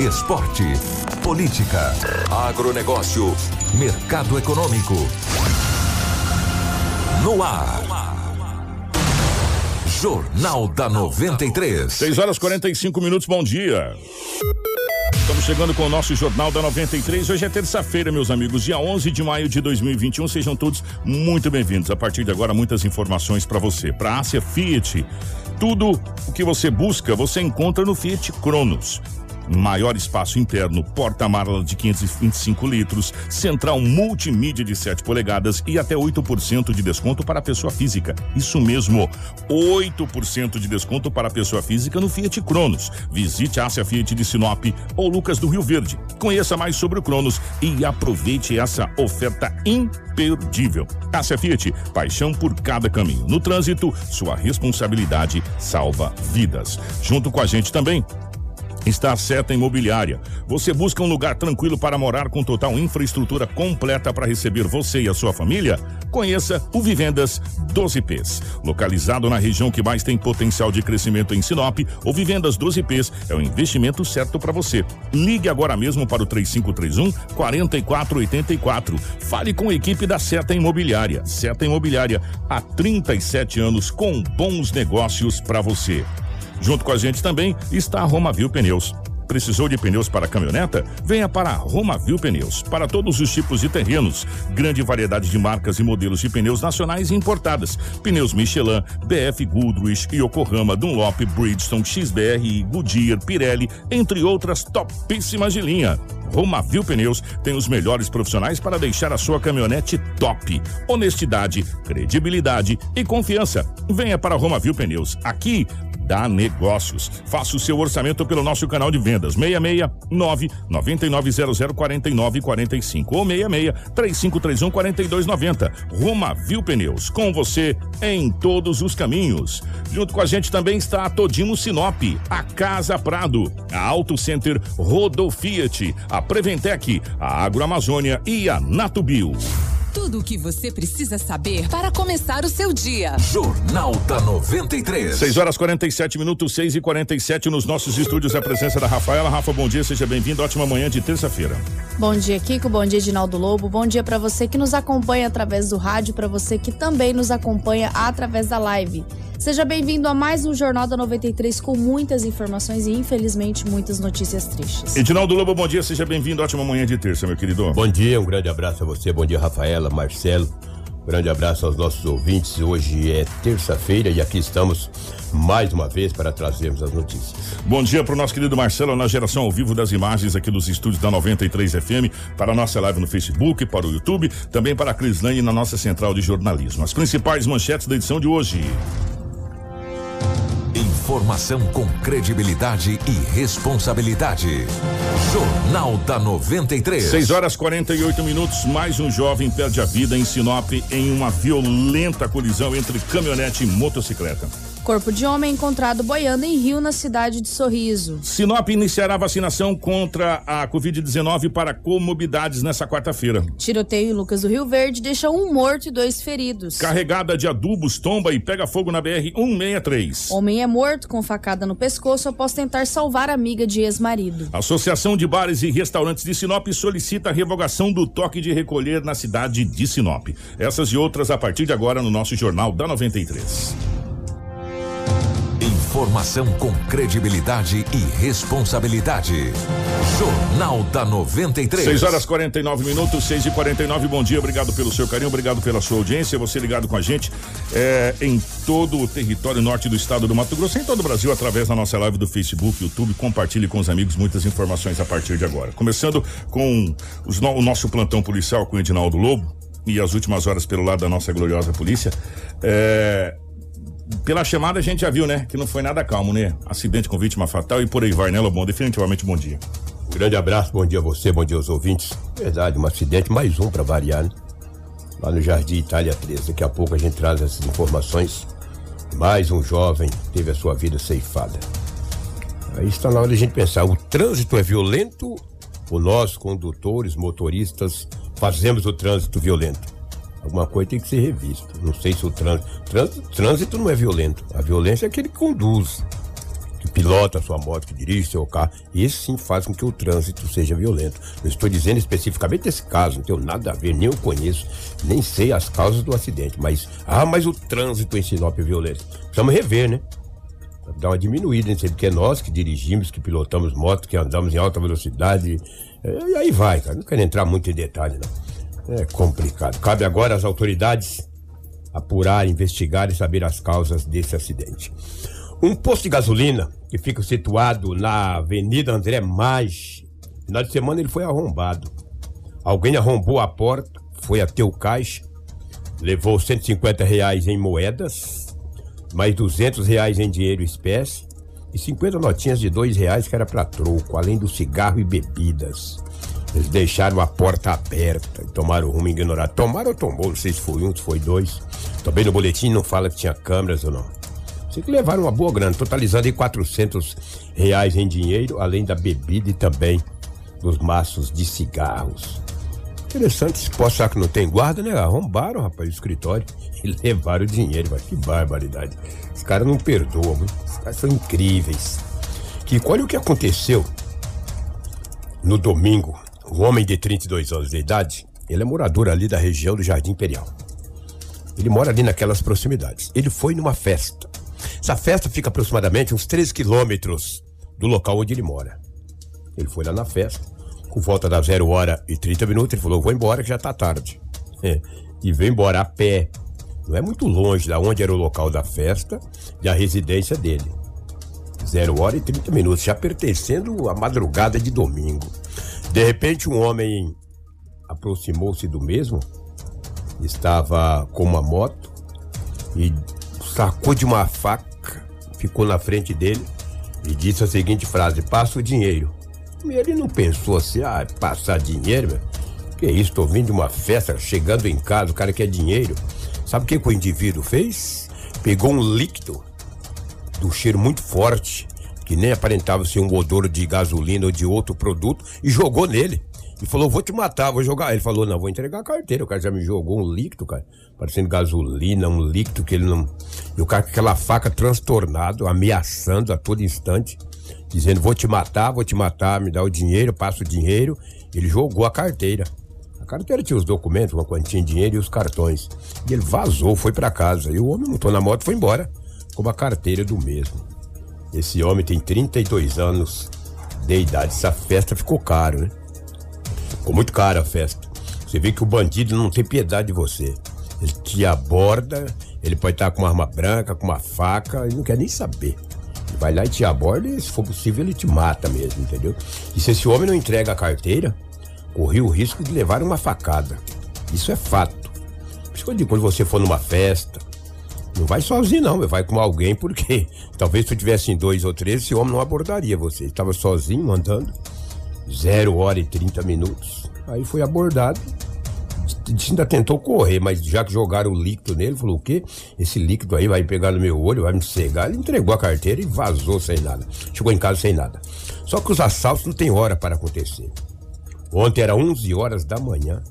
Esporte. Política. Agronegócio. Mercado econômico. No ar. Jornal da 93. 6 horas 45 minutos, bom dia. Estamos chegando com o nosso Jornal da 93. Hoje é terça-feira, meus amigos, dia 11 de maio de 2021. Sejam todos muito bem-vindos. A partir de agora, muitas informações para você. Para Ásia Fiat, tudo o que você busca, você encontra no Fiat Cronos maior espaço interno, porta-mala de 525 litros, central multimídia de 7 polegadas e até 8% de desconto para a pessoa física. Isso mesmo, 8% de desconto para a pessoa física no Fiat Cronos. Visite a Ásia Fiat de Sinop ou Lucas do Rio Verde. Conheça mais sobre o Cronos e aproveite essa oferta imperdível. Ásia Fiat, paixão por cada caminho. No trânsito, sua responsabilidade salva vidas. Junto com a gente também, está a Seta Imobiliária. Você busca um lugar tranquilo para morar com total infraestrutura completa para receber você e a sua família? Conheça o Vivendas 12Ps. Localizado na região que mais tem potencial de crescimento em Sinop, o Vivendas 12Ps é o investimento certo para você. Ligue agora mesmo para o 3531 4484. Fale com a equipe da Seta Imobiliária. Seta Imobiliária há 37 anos com bons negócios para você. Junto com a gente também está a Romavil Pneus. Precisou de pneus para caminhoneta? Venha para Romavil Pneus. Para todos os tipos de terrenos, grande variedade de marcas e modelos de pneus nacionais e importadas. Pneus Michelin, BF Goodrich, Yokohama, Dunlop, Bridgestone, XBR, Goodyear, Pirelli, entre outras topíssimas de linha. Romavil Pneus tem os melhores profissionais para deixar a sua caminhonete top. Honestidade, credibilidade e confiança. Venha para Romavil Pneus. Aqui dá negócios. Faça o seu orçamento pelo nosso canal de vendas 669 9900 4945 ou 66 3531 4290. Roma Viu Pneus, com você em todos os caminhos. Junto com a gente também está a Todimo Sinop, a Casa Prado, a Auto Center Rodofiat, a Preventec, a Agroamazônia e a Natubio. Tudo o que você precisa saber para começar o seu dia. Jornal da 93. 6 horas 47 minutos, 6 e 47 nos nossos estúdios. A presença da Rafaela. Rafa, bom dia, seja bem-vindo. Ótima manhã de terça-feira. Bom dia, Kiko. Bom dia, Edinaldo Lobo. Bom dia para você que nos acompanha através do rádio, para você que também nos acompanha através da live. Seja bem-vindo a mais um Jornal da 93 com muitas informações e, infelizmente, muitas notícias tristes. Edinaldo Lobo, bom dia, seja bem-vindo. Ótima manhã de terça, meu querido. Bom dia, um grande abraço a você. Bom dia, Rafaela, Marcelo. Grande abraço aos nossos ouvintes. Hoje é terça-feira e aqui estamos mais uma vez para trazermos as notícias. Bom dia para o nosso querido Marcelo na geração ao vivo das imagens aqui dos estúdios da 93 FM, para a nossa live no Facebook, para o YouTube, também para a Crislane na nossa central de jornalismo. As principais manchetes da edição de hoje. Informação com credibilidade e responsabilidade. Jornal da 93. 6 horas 48 minutos. Mais um jovem perde a vida em Sinop em uma violenta colisão entre caminhonete e motocicleta. Corpo de homem encontrado boiando em rio na cidade de Sorriso. Sinop iniciará vacinação contra a Covid-19 para comorbidades nessa quarta-feira. Tiroteio em Lucas do Rio Verde deixa um morto e dois feridos. Carregada de adubos tomba e pega fogo na BR-163. Homem é morto com facada no pescoço após tentar salvar amiga de ex-marido. Associação de Bares e Restaurantes de Sinop solicita a revogação do toque de recolher na cidade de Sinop. Essas e outras a partir de agora no nosso Jornal da 93. Informação com credibilidade e responsabilidade. Jornal da 93. 6 horas 49 minutos, 6 e 49 Bom dia, obrigado pelo seu carinho, obrigado pela sua audiência. Você ligado com a gente é, em todo o território norte do estado do Mato Grosso, em todo o Brasil, através da nossa live do Facebook, YouTube. Compartilhe com os amigos muitas informações a partir de agora. Começando com os, o nosso plantão policial com Edinaldo Lobo e as últimas horas pelo lado da nossa gloriosa polícia. É, pela chamada a gente já viu, né? Que não foi nada calmo, né? Acidente com vítima fatal e por aí vai, né, Lobão? Definitivamente bom dia. Grande abraço, bom dia a você, bom dia aos ouvintes. Verdade, um acidente, mais um para variar, né? Lá no Jardim Itália 13. Daqui a pouco a gente traz essas informações. Mais um jovem teve a sua vida ceifada. Aí está na hora de a gente pensar: o trânsito é violento ou nós, condutores, motoristas, fazemos o trânsito violento? Alguma coisa tem que ser revista. Não sei se o trânsito. Trânsito, trânsito não é violento. A violência é aquele que conduz, que pilota a sua moto, que dirige seu carro. Esse sim faz com que o trânsito seja violento. Não estou dizendo especificamente desse caso, não tenho nada a ver, nem eu conheço, nem sei as causas do acidente. Mas, ah, mas o trânsito em Sinop é violento. Precisamos rever, né? Dar uma diminuída, né? porque é nós que dirigimos, que pilotamos motos, que andamos em alta velocidade. É, e aí vai, cara. Não quero entrar muito em detalhe, não. É complicado. Cabe agora às autoridades apurar, investigar e saber as causas desse acidente. Um posto de gasolina que fica situado na Avenida André Mais, final de semana ele foi arrombado. Alguém arrombou a porta, foi até o caixa, levou 150 reais em moedas, mais 200 reais em dinheiro espécie e 50 notinhas de dois reais que era para troco, além do cigarro e bebidas. Eles deixaram a porta aberta e tomaram rumo ignorado. Tomaram ou tomou, não sei se foi um, se foi dois. Também no boletim não fala que tinha câmeras ou não. Sei que levaram uma boa grana, totalizando em 400 reais em dinheiro, além da bebida e também dos maços de cigarros. Interessante esse posto, será que não tem guarda, né? Arrombaram, rapaz, o escritório e levaram o dinheiro, mas que barbaridade. Os caras não perdoam? Os caras são incríveis. Que olha o que aconteceu no domingo o homem de 32 anos de idade, ele é morador ali da região do Jardim Imperial. Ele mora ali naquelas proximidades. Ele foi numa festa. Essa festa fica aproximadamente uns 3 quilômetros do local onde ele mora. Ele foi lá na festa, com volta das 0 hora e 30 minutos, ele falou: vou embora que já tá tarde. É, e veio embora a pé. Não é muito longe da onde era o local da festa e a residência dele. 0 hora e 30 minutos, já pertencendo à madrugada de domingo. De repente, um homem aproximou-se do mesmo, estava com uma moto e sacou de uma faca, ficou na frente dele e disse a seguinte frase: Passa o dinheiro. E ele não pensou assim, ah, passar dinheiro, meu? Que isso, tô vindo de uma festa, chegando em casa, o cara quer dinheiro. Sabe o que, que o indivíduo fez? Pegou um líquido do cheiro muito forte que nem aparentava ser um odor de gasolina ou de outro produto, e jogou nele. E falou, vou te matar, vou jogar. Ele falou, não, vou entregar a carteira. O cara já me jogou um líquido, cara, parecendo gasolina, um líquido que ele não. E o cara com aquela faca transtornado, ameaçando a todo instante, dizendo, vou te matar, vou te matar, me dá o dinheiro, passa o dinheiro. Ele jogou a carteira. A carteira tinha os documentos, uma quantia de dinheiro e os cartões. E ele vazou, foi para casa. E o homem montou na moto foi embora com a carteira do mesmo. Esse homem tem 32 anos de idade. Essa festa ficou caro, né? Ficou muito cara a festa. Você vê que o bandido não tem piedade de você. Ele te aborda, ele pode estar com uma arma branca, com uma faca, ele não quer nem saber. Ele vai lá e te aborda e, se for possível, ele te mata mesmo, entendeu? E se esse homem não entrega a carteira, correu o risco de levar uma facada. Isso é fato. Por isso que eu digo, quando você for numa festa, não vai sozinho, não, vai com alguém, porque talvez se tivesse em dois ou três, esse homem não abordaria você. Estava sozinho andando, zero hora e 30 minutos. Aí foi abordado. Ainda tentou correr, mas já que jogaram o líquido nele, falou: o quê? Esse líquido aí vai pegar no meu olho, vai me cegar. Ele entregou a carteira e vazou sem nada. Chegou em casa sem nada. Só que os assaltos não tem hora para acontecer. Ontem era 11 horas da manhã.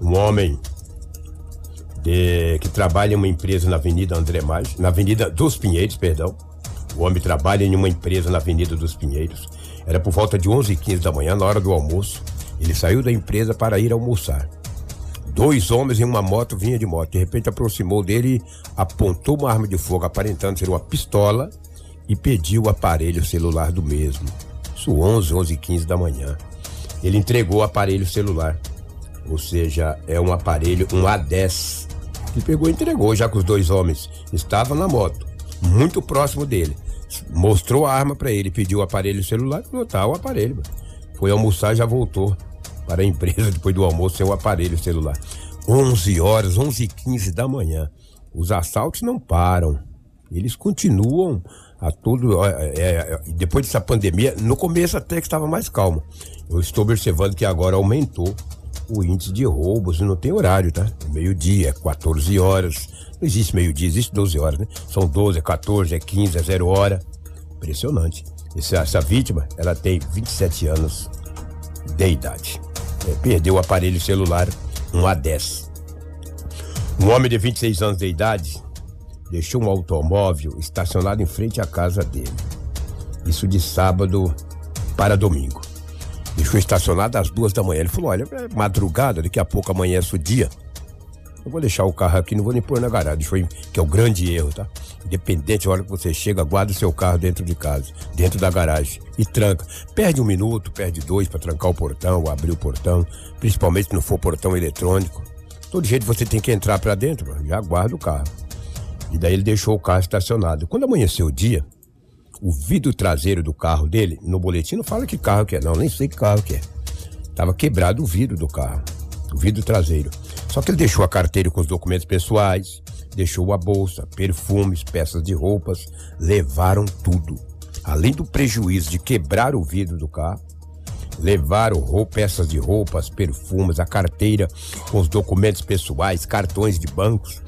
Um homem de, que trabalha em uma empresa na Avenida André Mais, na Avenida dos Pinheiros, perdão. O homem trabalha em uma empresa na Avenida dos Pinheiros. Era por volta de 11h15 da manhã, na hora do almoço. Ele saiu da empresa para ir almoçar. Dois homens em uma moto vinha de moto. De repente aproximou dele, apontou uma arma de fogo aparentando ser uma pistola e pediu o aparelho celular do mesmo. Isso 11, 11 15 da manhã. Ele entregou o aparelho celular. Ou seja, é um aparelho, um A10 que pegou e entregou, já que os dois homens estavam na moto, muito próximo dele. Mostrou a arma para ele, pediu o aparelho celular, falou, tá, o aparelho. Foi almoçar já voltou para a empresa depois do almoço sem o aparelho celular. 11 horas, 11 e 15 da manhã. Os assaltos não param. Eles continuam a tudo. É, é, depois dessa pandemia, no começo até que estava mais calmo. Eu estou observando que agora aumentou o índice de roubos, não tem horário, tá? Meio-dia, 14 horas. Não existe meio-dia, existe 12 horas, né? São 12, é 14, é 15, é 0 hora. Impressionante. Essa, essa vítima, ela tem 27 anos de idade. É, perdeu o aparelho celular, um A10. Um homem de 26 anos de idade deixou um automóvel estacionado em frente à casa dele. Isso de sábado para domingo. Deixou estacionado às duas da manhã. Ele falou: olha, é madrugada, daqui a pouco amanhece o dia. Eu vou deixar o carro aqui, não vou nem pôr na garagem. Deixou, que é o grande erro, tá? Independente, a hora que você chega, guarda o seu carro dentro de casa, dentro da garagem e tranca. Perde um minuto, perde dois para trancar o portão, ou abrir o portão, principalmente se não for portão eletrônico. Todo jeito você tem que entrar para dentro, já guarda o carro. E daí ele deixou o carro estacionado. Quando amanheceu o dia, o vidro traseiro do carro dele, no boletim não fala que carro que é, não, nem sei que carro que é. Tava quebrado o vidro do carro, o vidro traseiro. Só que ele deixou a carteira com os documentos pessoais, deixou a bolsa, perfumes, peças de roupas, levaram tudo. Além do prejuízo de quebrar o vidro do carro, levaram roupa, peças de roupas, perfumes, a carteira com os documentos pessoais, cartões de bancos,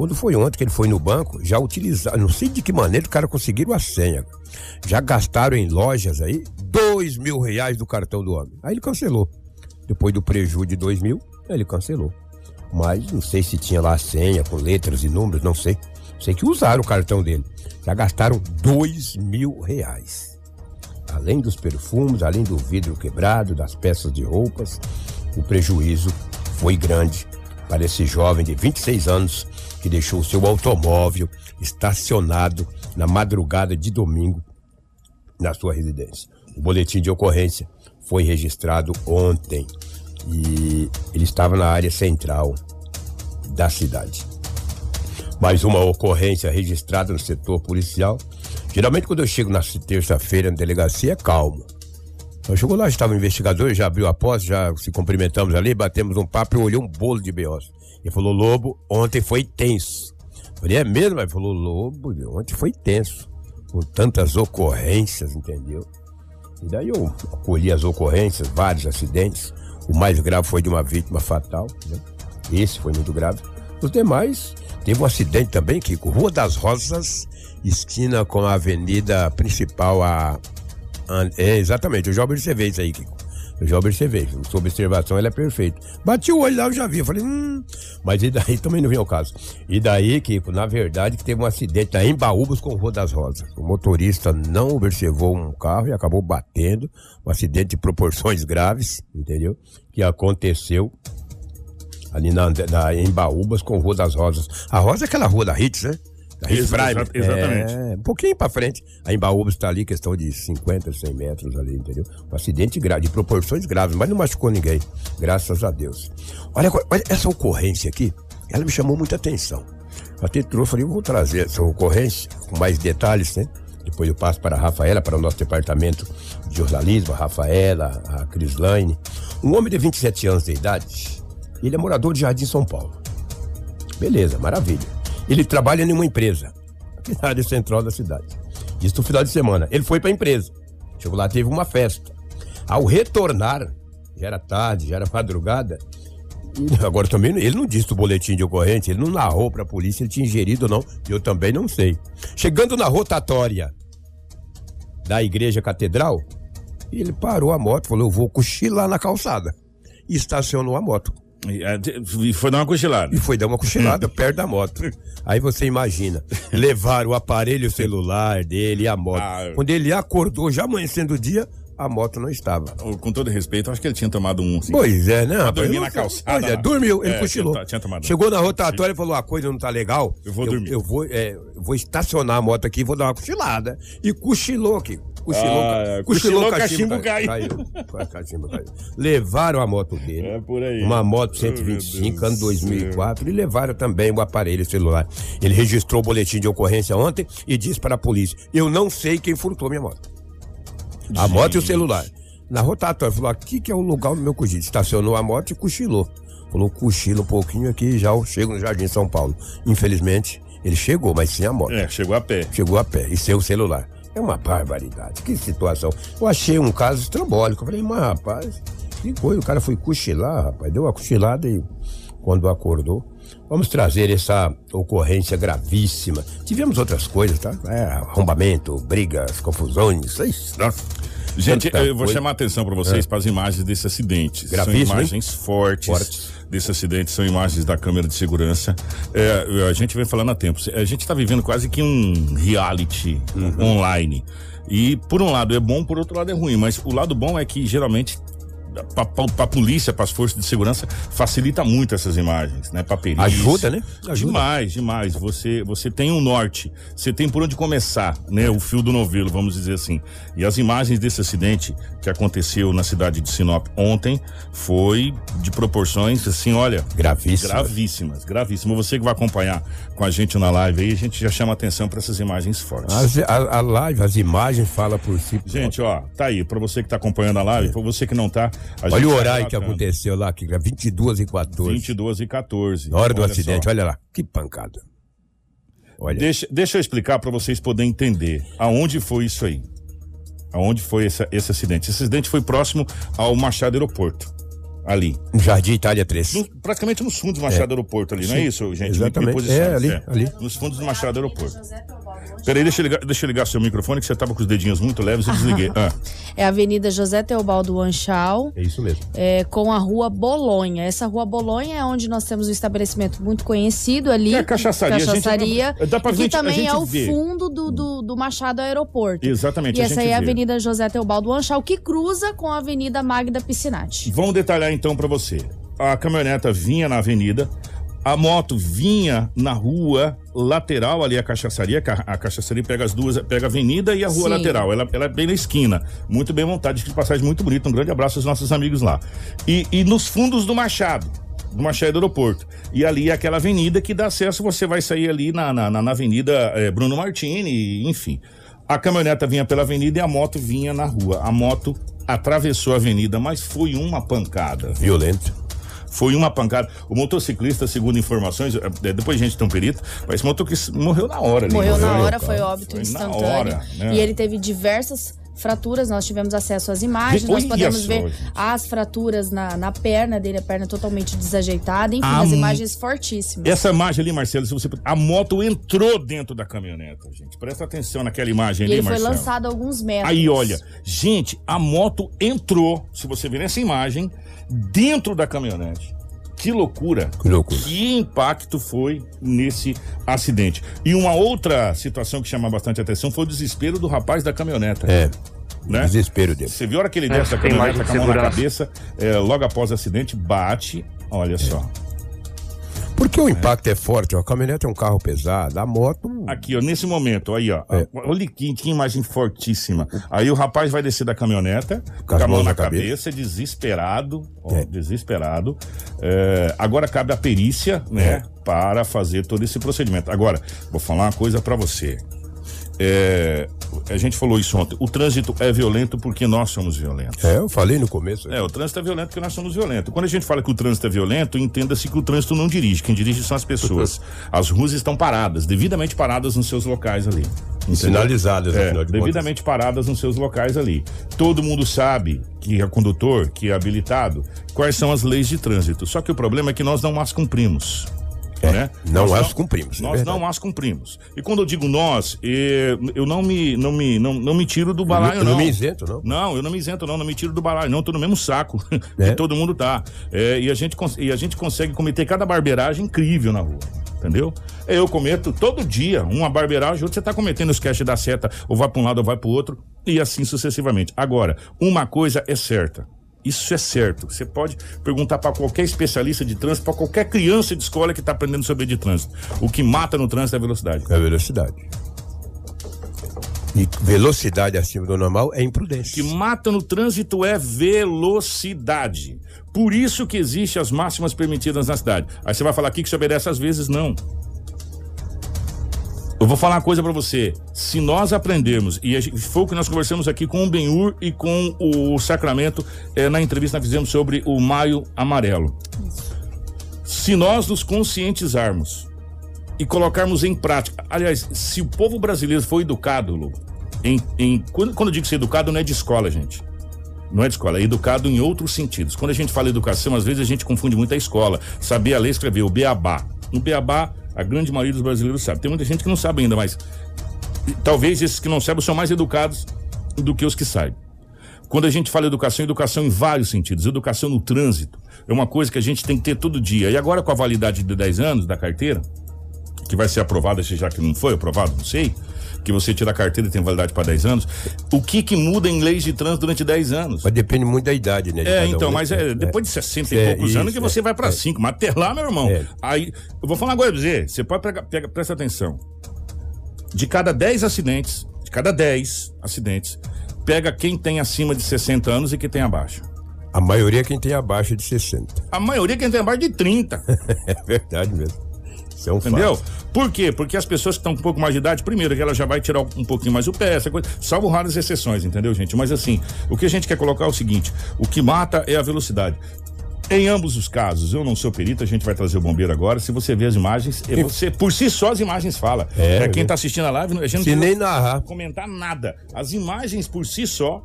quando foi ontem que ele foi no banco, já utilizaram, não sei de que maneira o cara conseguiram a senha. Já gastaram em lojas aí dois mil reais do cartão do homem. Aí ele cancelou. Depois do prejuízo de dois mil, ele cancelou. Mas não sei se tinha lá a senha com letras e números, não sei. Sei que usaram o cartão dele. Já gastaram dois mil reais. Além dos perfumes, além do vidro quebrado, das peças de roupas, o prejuízo foi grande para esse jovem de 26 anos que deixou seu automóvel estacionado na madrugada de domingo na sua residência. O boletim de ocorrência foi registrado ontem e ele estava na área central da cidade. Mais uma ocorrência registrada no setor policial. Geralmente, quando eu chego na terça-feira na delegacia, é calmo. Eu chegou lá, estava o investigador, já abriu a posse, já se cumprimentamos ali, batemos um papo e olhou um bolo de B.O.S. Ele falou, Lobo, ontem foi tenso. Falei, é mesmo? Ele falou, Lobo, ontem foi tenso. Com tantas ocorrências, entendeu? E daí eu acolhi as ocorrências, vários acidentes. O mais grave foi de uma vítima fatal, né? Esse foi muito grave. Os demais, teve um acidente também, Kiko, Rua das Rosas, esquina com a avenida principal, a... É, exatamente, eu já observei isso aí, Kiko. Eu já observei. Sua observação ela é perfeita. Bati o olho lá, eu já vi. Eu falei, hum. Mas e daí também não vem ao caso. E daí, Kiko, na verdade, que teve um acidente em Baúbas com Rua das Rosas. O motorista não observou um carro e acabou batendo. Um acidente de proporções graves, entendeu? Que aconteceu ali na, na, em Baúbas com Rua das Rosas. A Rosa é aquela rua da Hits, né? Exa exatamente. É, um pouquinho pra frente. A Embaúba está ali, questão de 50, 100 metros ali, entendeu? Um acidente grave, de proporções graves, mas não machucou ninguém. Graças a Deus. Olha, olha essa ocorrência aqui, ela me chamou muita atenção. Até trouxe, falei, eu vou trazer essa ocorrência com mais detalhes, né? Depois eu passo para a Rafaela, para o nosso departamento de jornalismo, a Rafaela, a Crislaine. Um homem de 27 anos de idade, ele é morador de Jardim São Paulo. Beleza, maravilha. Ele trabalha em uma empresa, na área central da cidade. Isso no final de semana. Ele foi para a empresa. Chegou lá, teve uma festa. Ao retornar, já era tarde, já era madrugada. Agora também, ele não disse o boletim de ocorrência, ele não narrou para a polícia, ele tinha ingerido ou não. Eu também não sei. Chegando na rotatória da igreja catedral, ele parou a moto, falou: Eu vou cochilar na calçada. E estacionou a moto. E foi dar uma cochilada. E foi dar uma cochilada perto da moto. Aí você imagina, levar o aparelho celular dele e a moto. Ah, Quando ele acordou, já amanhecendo o dia, a moto não estava. Com todo respeito, acho que ele tinha tomado um. Assim, pois é, né? Pra dormir na calçada. Pois é, dormiu, ele é, cochilou. Tinha, tinha tomado. Chegou na rotatória e falou: a coisa não tá legal. Eu vou eu, dormir. Eu vou, é, vou estacionar a moto aqui e vou dar uma cochilada. E cochilou aqui. Cochilou, ah, cochilou, cochilou cachimbo, caiu. caiu. cachimbo caiu. Levaram a moto dele. É por aí. Uma moto 125, oh, ano 2004. E levaram também o aparelho celular. Ele registrou o boletim de ocorrência ontem e disse para a polícia: Eu não sei quem furtou minha moto. A Gente. moto e o celular. Na rotatória, falou: aqui que é o lugar do meu cogido. Estacionou a moto e cochilou. Falou: cochila um pouquinho aqui já eu chego no Jardim São Paulo. Infelizmente, Ele chegou, mas sem a moto. É, chegou a pé. Chegou a pé e sem o celular. É uma barbaridade. Que situação. Eu achei um caso estrambólico. Eu falei, mas rapaz, que coisa. O cara foi cochilar, rapaz. Deu uma cochilada e quando acordou. Vamos trazer essa ocorrência gravíssima. Tivemos outras coisas, tá? É, arrombamento, brigas, confusões. Isso, nossa. Gente, Tanta eu vou coisa. chamar a atenção para vocês É. para as imagens desse acidente. São Gravíssimo, hein? imagens fortes, Fortes. Desse acidente, são imagens da câmera de segurança. É, a gente vem falando há tempo. A gente está vivendo quase que um reality Uhum. online. E por um lado é bom, por outro lado é ruim. Mas o lado bom é que geralmente para a polícia, para as forças de segurança, facilita muito essas imagens, né? Pra perícia. Ajuda, né? Ajuda. Demais, demais. Você, você tem um norte, você tem por onde começar, né? O fio do novelo, vamos dizer assim. E as imagens desse acidente que aconteceu na cidade de Sinop ontem foi de proporções, assim, olha. Gravíssimo. Gravíssimas, gravíssimas. Você que vai acompanhar com a gente na live aí, a gente já chama atenção para essas imagens fortes. As- a, a live, as imagens falam por si. Gente, ó, tá aí, pra você que tá acompanhando a live, pra você que não tá. A Olha o tá horário que relatando. aconteceu lá, que é 22 e 14. 22 e 14. Na hora do Olha acidente, só. olha lá. Que pancada. Olha. Deixa, deixa eu explicar pra vocês poderem entender aonde foi isso aí. Aonde foi esse, esse acidente. Esse acidente foi próximo ao Machado Aeroporto. Ali. Jardim Itália 3. No- praticamente nos fundos do Machado Aeroporto ali, não é Sim, isso, gente? exatamente. É, ali, é. ali. Nos fundos do Machado Aeroporto. Peraí, deixa eu, ligar, deixa eu ligar seu microfone, que você tava com os dedinhos muito leves e desliguei. Ah, É a Avenida José Teobaldo Anchal, É isso mesmo. é, com a Rua Bolonha. Essa Rua Bolonha é onde nós temos um estabelecimento muito conhecido ali. É a cachaçaria. A gente- Cachaçaria. dá pra que gente- a também gente é o vê. fundo do, do, do Machado Aeroporto. exatamente. E a essa gente aí é a. Avenida José Teobaldo Anchal, que cruza com a Avenida Magda Piscinati. Vamos detalhar então pra você. A caminhoneta vinha na avenida, a moto vinha na rua lateral ali a cachaçaria, ca- a cachaçaria pega as duas, pega a avenida e a rua Sim. lateral. Ela, ela é bem na esquina, muito bem montada, de passagem muito bonita. Um grande abraço aos nossos amigos lá. E, e nos fundos do Machado. Do Machado Aeroporto. E ali é aquela avenida que dá acesso, você vai sair ali na, na, na- avenida eh, Bruno Martini, enfim. A caminhoneta vinha pela avenida e a moto vinha na rua. A moto atravessou a avenida, mas foi uma pancada. Violento. Foi uma pancada. O motociclista, segundo informações, eh, depois a gente tem um perito, mas esse motociclista morreu na hora ali. Morreu na né? hora, foi óbito Foi na instantâneo. hora, né? E ele teve diversas fraturas, nós tivemos acesso às imagens, nós podemos ver as fraturas na, na perna dele, a perna totalmente desajeitada, enfim, Ah, as hum. imagens fortíssimas. Essa imagem ali, Marcelo, se você. A moto entrou dentro da caminhoneta, gente. Presta atenção naquela imagem E ali, ele foi Marcelo. lançado a alguns metros. Aí, olha, gente, a moto entrou, se você ver nessa imagem, dentro da caminhonete. Que loucura. Que loucura. Que impacto foi nesse acidente. E uma outra situação que chama bastante atenção foi o desespero do rapaz da caminhoneta. É. Né? O desespero dele. Você viu a hora que ele desce da tem caminhoneta com a mão na cabeça, é, logo após o acidente, bate. Olha só. Porque o impacto é forte, ó. A caminhonete é um carro pesado, a moto. Aqui, ó, nesse momento, aí, ó. É. Olha que, que imagem fortíssima. Aí o rapaz vai descer da caminhoneta, com a mão na cabeça. cabeça, desesperado. Ó, É. Desesperado. É, agora cabe a perícia, né? É. Para fazer todo esse procedimento. Agora, vou falar uma coisa pra você. É, a gente falou isso ontem. O trânsito é violento porque nós somos violentos. É, eu falei no começo. É, o trânsito é violento porque nós somos violentos. Quando a gente fala que o trânsito é violento, entenda-se que o trânsito não dirige. Quem dirige são as pessoas. As ruas estão paradas, devidamente paradas nos seus locais ali. Entendeu? Sinalizadas, É, afinal de devidamente paradas nos seus locais ali. Todo mundo sabe que é condutor, que é habilitado, quais são as leis de trânsito. Só que o problema é que nós não as cumprimos. É, né? não Nós as cumprimos, é Nós verdade. não as cumprimos. E quando eu digo nós, eu não me, não me, não, não me tiro do balaio, Eu não. não me isento, não. Não, eu não me isento, não, não me tiro do balaio, não, tô no mesmo saco É. que todo mundo tá. É, e, a gente, e a gente consegue cometer cada barbeiragem incrível na rua. Entendeu? Eu cometo todo dia uma barbeiragem, outra você tá cometendo os caches da seta, ou vai para um lado ou vai para o outro, e assim sucessivamente. Agora, uma coisa é certa. Isso é certo. Você pode perguntar para qualquer especialista de trânsito, para qualquer criança de escola que está aprendendo sobre de trânsito. O que mata no trânsito é a velocidade. É a velocidade. E velocidade acima do normal é O que imprudência. mata no trânsito é velocidade. Por isso que existe as máximas permitidas na cidade. Aí você vai falar aqui que se obedece às vezes, não. Eu vou falar uma coisa pra você. Se nós aprendermos, e foi o que nós conversamos aqui com o Benhur e com o Sacramento, eh, na entrevista que fizemos sobre o Maio Amarelo. Se nós nos conscientizarmos e colocarmos em prática. Aliás, se o povo brasileiro for educado, Lu, em, em quando, quando eu digo ser educado, não é de escola, gente. Não é de escola, é educado em outros sentidos. Quando a gente fala educação, às vezes a gente confunde muito a escola. Saber a ler escrever, o beabá. No beabá, a grande maioria dos brasileiros sabe. Tem muita gente que não sabe ainda, mas talvez esses que não sabem são mais educados do que os que sabem. Quando a gente fala educação, educação em vários sentidos. Educação no trânsito é uma coisa que a gente tem que ter todo dia. E agora com a validade de 10 anos da carteira, que vai ser aprovada, se já que não foi aprovado, não sei, que você tira a carteira e tem validade para 10 anos. O que que muda em leis de trânsito durante 10 anos? Mas depende muito da idade, né? É, então, um, mas né? é depois de 60 É, e poucos anos isso, que você é, vai para é. 5. Mas até lá, meu irmão. É. Aí, eu vou falar coisa pra você. Você pode pegar, pega, presta atenção. De cada 10 acidentes, de cada 10 acidentes, pega quem tem acima de 60 anos e quem tem abaixo. A maioria é quem tem abaixo de 60. A maioria quem tem abaixo de 30. É verdade mesmo. Isso é um Entendeu? fato. Por quê? Porque as pessoas que estão com um pouco mais de idade, primeiro, que ela já vai tirar um pouquinho mais o pé, essa coisa. Salvo raras exceções, entendeu, gente? Mas assim, o que a gente quer colocar é o seguinte: o que mata é a velocidade. Em ambos os casos, eu não sou perito, a gente vai trazer o bombeiro agora. Se você vê as imagens, é você, por si só as imagens falam. É, É, quem é. tá assistindo a live, a gente não Se precisa nem narrar. comentar nada. As imagens por si só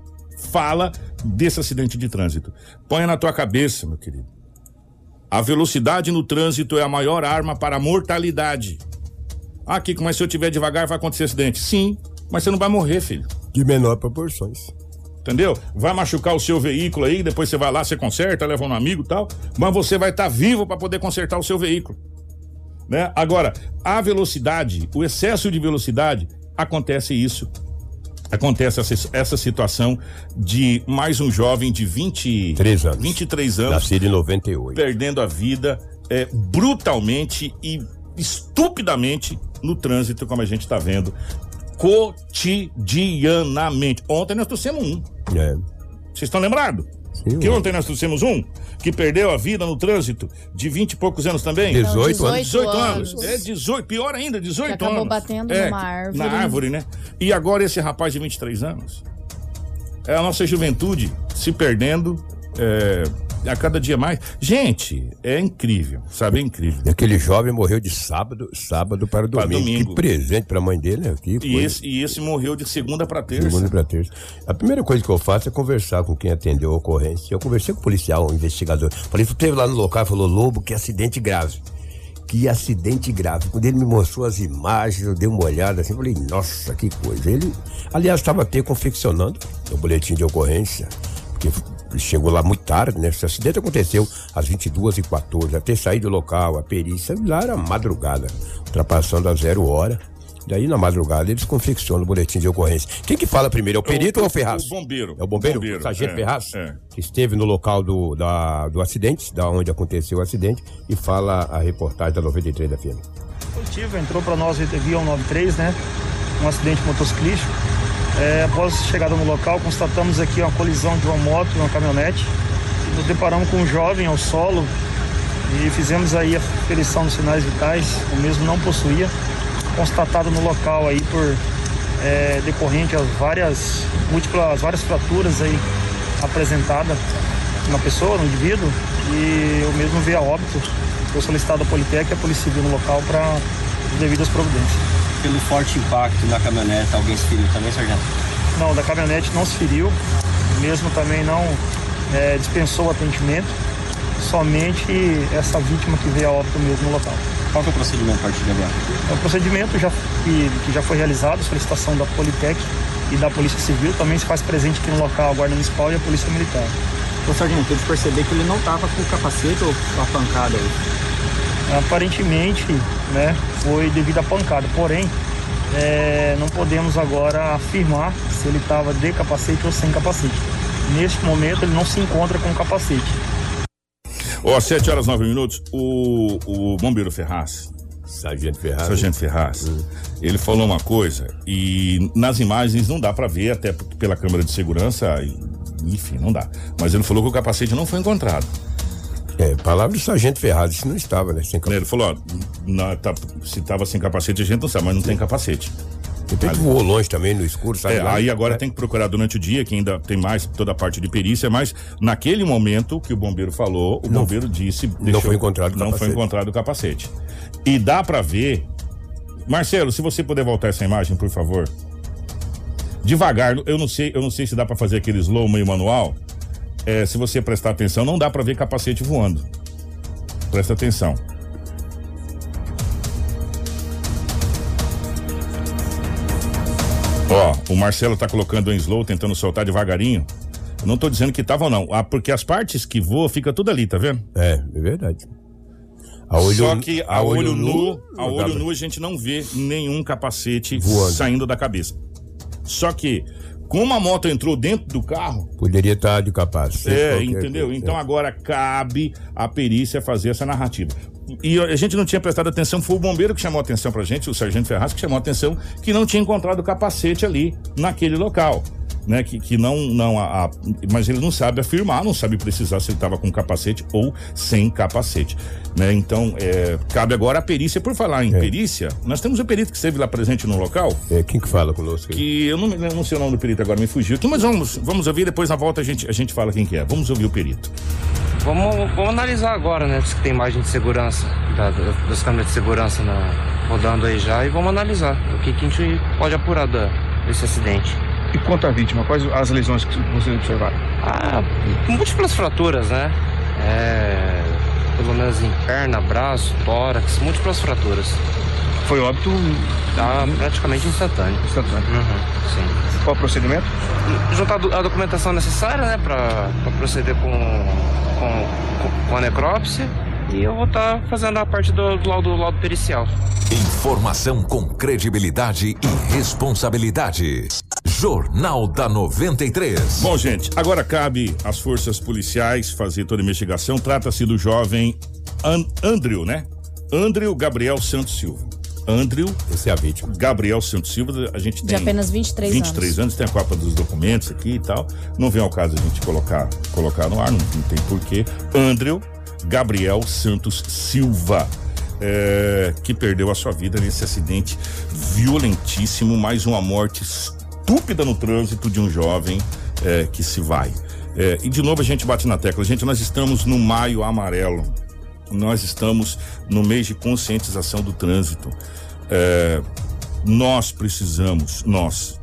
fala desse acidente de trânsito. Ponha na tua cabeça, meu querido. A velocidade no trânsito é a maior arma para a mortalidade. Ah, Kiko, mas se eu tiver devagar vai acontecer acidente. Sim, mas você não vai morrer, filho. De menor proporções. Entendeu? Vai machucar o seu veículo aí, depois você vai lá, você conserta, leva um amigo e tal, mas você vai estar vivo para poder consertar o seu veículo. Né? Agora, a velocidade, o excesso de velocidade, acontece isso. Acontece essa, essa situação de mais um jovem de 20, Três anos. 23 anos Nascido em 98. perdendo a vida é, brutalmente e estupidamente no trânsito, como a gente está vendo, cotidianamente. Ontem nós trouxemos um. É. Vocês estão lembrados? Sim, Que ontem nós trouxemos um que perdeu a vida no trânsito de 20 e poucos anos também? 18 anos. 18 anos. É 18, pior ainda, 18 Que acabou anos. batendo É, numa árvore. Na árvore, né? E agora esse rapaz de 23 anos. É a nossa juventude se perdendo é, a cada dia mais. Gente, é incrível, sabe? É incrível. E aquele jovem morreu de sábado, sábado para Para domingo. domingo. Que presente para a mãe dele, né? Que E esse, e esse morreu de segunda para terça. Segunda para terça. A primeira coisa que eu faço é conversar com quem atendeu a ocorrência. Eu conversei com o policial, o investigador. Falei, tu esteve lá no local e falou, Lobo, que acidente grave. Que acidente grave. Quando ele me mostrou as imagens, eu dei uma olhada assim, falei, nossa, que coisa. Ele, aliás, estava até confeccionando o boletim de ocorrência, porque chegou lá muito tarde, né? Esse acidente aconteceu às 22h14, até sair do local, a perícia, lá era madrugada, ultrapassando a zero hora. Daí, na madrugada, eles confeccionam o boletim de ocorrência. Quem que fala primeiro? É o perito ou é o Ferraz? O bombeiro. É o bombeiro? Bombeiro, Sargento é, Ferraz? é. Que esteve no local do, da, do acidente, da onde aconteceu o acidente, e fala a reportagem da 93 da FM. Positivo, entrou para nós via 193, né? Um acidente motociclístico. É, após chegada no local, constatamos aqui uma colisão de uma moto e uma caminhonete. Nos deparamos com um jovem ao solo e fizemos aí a ferição dos sinais vitais. O mesmo não possuía. Constatado no local aí por é, decorrente às várias múltiplas, várias fraturas aí apresentadas na pessoa, no indivíduo, e o mesmo veio a óbito. Foi solicitado a Politec e a Polícia Civil no local para devidas providências. Pelo forte impacto na caminhonete, alguém se feriu também, sargento? Não, da caminhonete não se feriu, mesmo também não é, dispensou o atendimento, somente essa vítima que veio a óbito mesmo no local. Qual que é o procedimento a partir de agora? O procedimento já, que, que já foi realizado, solicitação da Politec e da Polícia Civil, também se faz presente aqui no local a Guarda Municipal e a Polícia Militar. Ô, sargento, eles perceberam que ele não tava com o capacete ou a pancada aí? Aparentemente, né, foi devido à pancada, porém, é, não podemos agora afirmar se ele estava de capacete ou sem capacete. Neste momento, ele não se encontra com capacete. Ó, 7 horas 9 minutos, o, o bombeiro Ferraz, Sargento Ferraz. Sargento Ferraz, ele falou uma coisa e nas imagens não dá pra ver, até pela câmera de segurança, e- enfim, não dá. Mas ele falou que o capacete não foi encontrado. É, palavra do Sargento Ferraz, isso não estava, né? Sem capacete. Ele falou, ó, na- tá- se tava sem capacete a gente não sabe, mas não tem capacete. De repente voou longe também no escuro, sabe? É, lá? aí agora É. tem que procurar durante o dia, que ainda tem mais toda a parte de perícia, mas naquele momento que o bombeiro falou, o Não- bombeiro disse. não foi encontrado o Não foi capacete. encontrado o capacete. E dá pra ver Marcelo, se você puder voltar essa imagem, por favor. Devagar, eu não sei, eu não sei se dá pra fazer aquele slow meio manual. É, se você prestar atenção, não dá pra ver capacete voando. Presta atenção. Ó, o Marcelo tá colocando em slow, tentando soltar devagarinho. Eu não tô dizendo que tava ou não. Ah, porque as partes que voam fica tudo ali, tá vendo? É, é verdade. A olho- Só que a, a olho, olho nu, nu, a olho pra- nu a gente não vê nenhum capacete Voando. saindo da cabeça. Só que como a moto entrou dentro do carro, Poderia estar de capaz. é, entendeu? coisa, Então é. agora cabe a perícia fazer essa narrativa. E a gente não tinha prestado atenção, foi o bombeiro que chamou a atenção pra gente, o sargento Ferraz que chamou a atenção que não tinha encontrado o capacete ali naquele local. Né, que, que não, não a, a- mas ele não sabe afirmar, não sabe precisar se ele estava com capacete ou sem capacete, né? Então, é, cabe agora a perícia. Por falar em perícia, nós temos um perito que esteve lá presente no local. É, quem que fala conosco aí? Que eu não, não sei o nome do perito agora, me fugiu aqui, mas vamos, vamos ouvir, depois na volta a gente, a gente fala quem que é. Vamos ouvir o perito. Vamos, vamos analisar agora, né? Diz que tem imagem de segurança, da- das câmeras de segurança na- rodando aí já, e vamos analisar o que, que a gente pode apurar da, desse acidente. E quanto à vítima, quais as lesões que vocês observaram? Ah, múltiplas fraturas, né? É, pelo menos em perna, braço, tórax, múltiplas fraturas. Foi óbito? Tá praticamente instantâneo. Instantâneo. Uhum, sim. Qual o procedimento? Juntar a do- documentação necessária, né, pra, pra proceder com, com, com- a necrópsia. E eu vou estar fazendo a parte do, do laudo, laudo pericial. Informação com credibilidade e responsabilidade. Jornal da 93. Bom, gente, agora cabe às forças policiais fazer toda a investigação. Trata-se do jovem An Andrew, né? Andrew Gabriel Santos Silva. Andrew. Esse é a vítima. Gabriel Santos Silva, a gente De tem. apenas 23 anos. 23 anos, tem a cópia dos documentos aqui e tal. Não vem ao caso a gente colocar, colocar no ar, não, não tem porquê. Andrew Gabriel Santos Silva. é, que perdeu a sua vida nesse acidente violentíssimo, mais uma morte estúpida no trânsito de um jovem é, que se vai. É, e de novo a gente bate na tecla. Gente, nós estamos no maio amarelo. Nós estamos no mês de conscientização do trânsito. É, nós precisamos, nós,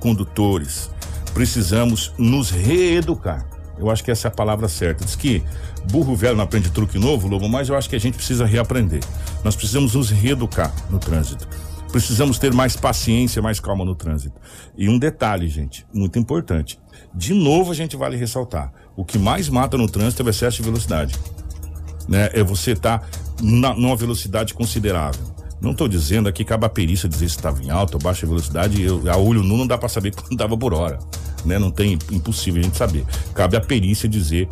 condutores, precisamos nos reeducar. Eu acho que essa é a palavra certa. Diz que burro velho não aprende truque novo, Lobo, mas eu acho que a gente precisa reaprender. Nós precisamos nos reeducar no trânsito. Precisamos ter mais paciência, mais calma no trânsito. E um detalhe, gente, muito importante. De novo a gente vale ressaltar. O que mais mata no trânsito é o excesso de velocidade né? É você estar na, numa velocidade considerável. Não estou dizendo aqui cabe a perícia dizer se estava em alta ou baixa velocidade. Eu, a olho nu não dá para saber quando dava por hora, né? Não tem impossível a gente saber. Cabe a perícia dizer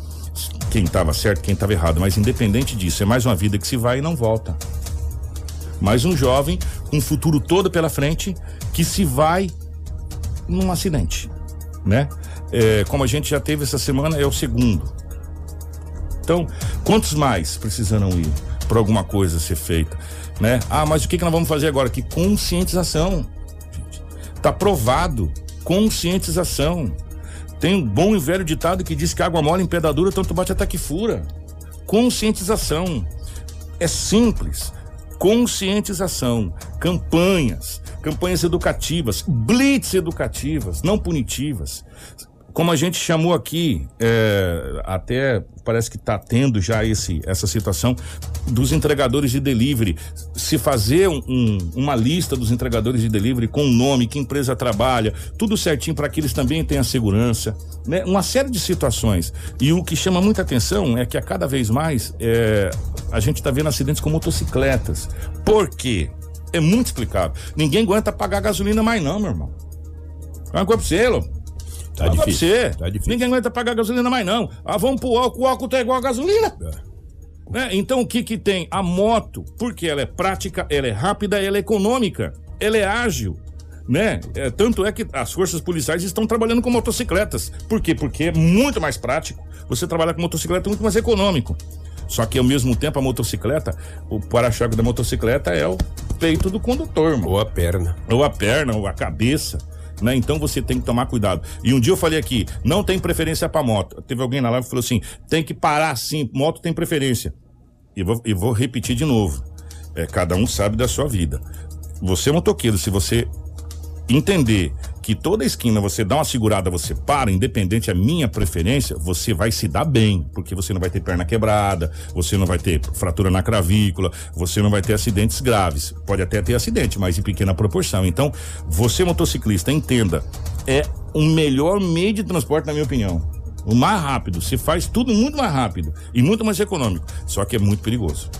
quem estava certo, quem estava errado. Mas independente disso, é mais uma vida que se vai e não volta. Mais um jovem, um futuro todo pela frente, que se vai num acidente, né? É, como a gente já teve essa semana, é o segundo. Então, quantos mais precisarão ir para alguma coisa ser feita, né? Ah, mas o que, que nós vamos fazer agora? Que conscientização. Tá provado. Conscientização. Tem um bom e velho ditado que diz que água mole em pedadura, tanto bate até que fura. Conscientização. É simples. Conscientização, campanhas, campanhas educativas, blitz educativas, não punitivas. Como a gente chamou aqui, é, até parece que está tendo já esse, essa situação dos entregadores de delivery. Se fazer um- um- uma lista dos entregadores de delivery com o nome, que empresa trabalha, tudo certinho para que eles também tenham segurança, né? Uma série de situações. E o que chama muita atenção é que a cada vez mais é, a gente está vendo acidentes com motocicletas. Por quê? É muito explicável. Ninguém aguenta pagar gasolina mais não, meu irmão. Uma coisa pra você. Tá Fala pra difícil, você. tá difícil. Ninguém aguenta pagar gasolina mais não. Ah, vamos pro álcool, o álcool tá igual a gasolina. Né? Então o que que tem? A moto, porque ela é prática, ela é rápida, ela é econômica, ela é ágil. Né? É, tanto é que as forças policiais estão trabalhando com motocicletas. Por quê? Porque é muito mais prático. Você trabalhar com motocicleta é muito mais econômico. Só que ao mesmo tempo a motocicleta, o para-choque da motocicleta é o peito do condutor, mano. Ou a perna. Ou a perna, ou a cabeça. Né? Então você tem que tomar cuidado. E um dia eu falei aqui, não tem preferência para moto. Teve alguém na live que falou assim: tem que parar sim, moto tem preferência. E vou, e vou repetir de novo. É, cada um sabe da sua vida. você motoqueiro, se você entender que toda esquina você dá uma segurada, você para, independente a minha preferência, você vai se dar bem, porque você não vai ter perna quebrada, você não vai ter fratura na cravícula, você não vai ter acidentes graves. Pode até ter acidente, mas em pequena proporção. Então, você motociclista, entenda, é o melhor meio de transporte, na minha opinião. O mais rápido, se faz tudo muito mais rápido e muito mais econômico, só que é muito perigoso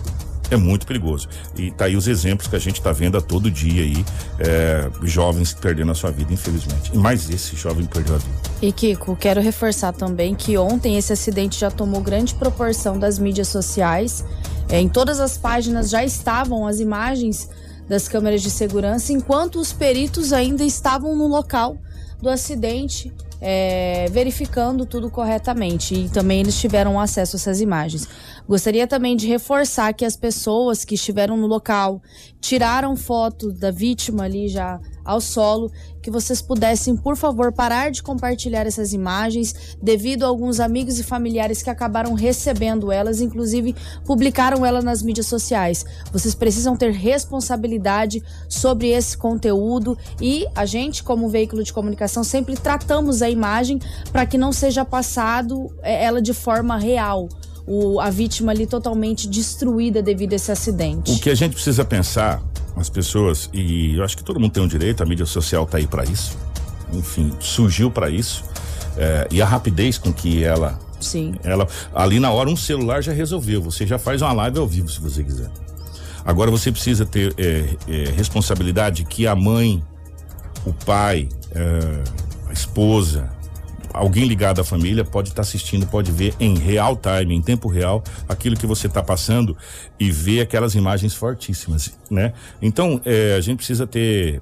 é muito perigoso. E tá aí os exemplos que a gente está vendo a todo dia aí, é, jovens perdendo a sua vida, infelizmente. E mais esse jovem perdeu a vida. E Kiko, quero reforçar também que ontem esse acidente já tomou grande proporção das mídias sociais. É, em todas as páginas já estavam as imagens das câmeras de segurança, enquanto os peritos ainda estavam no local do acidente é, verificando tudo corretamente. E também eles tiveram acesso a essas imagens. Gostaria também de reforçar que as pessoas que estiveram no local tiraram foto da vítima ali já ao solo, que vocês pudessem, por favor, parar de compartilhar essas imagens, devido a alguns amigos e familiares que acabaram recebendo elas, inclusive publicaram ela nas mídias sociais. Vocês precisam ter responsabilidade sobre esse conteúdo e a gente, como veículo de comunicação, sempre tratamos a imagem para que não seja passado é, ela de forma real. O, a vítima ali totalmente destruída devido a esse acidente. O que a gente precisa pensar as pessoas, e eu acho que todo mundo tem um direito, a mídia social está aí para isso. Enfim, surgiu para isso. É, e a rapidez com que ela. Sim. Ela, ali na hora, um celular já resolveu. Você já faz uma live ao vivo se você quiser. Agora você precisa ter é, é, responsabilidade que a mãe, o pai, é, a esposa, alguém ligado à família pode estar tá assistindo, pode ver em real time, em tempo real, aquilo que você está passando e ver aquelas imagens fortíssimas, né? Então, é, a gente precisa ter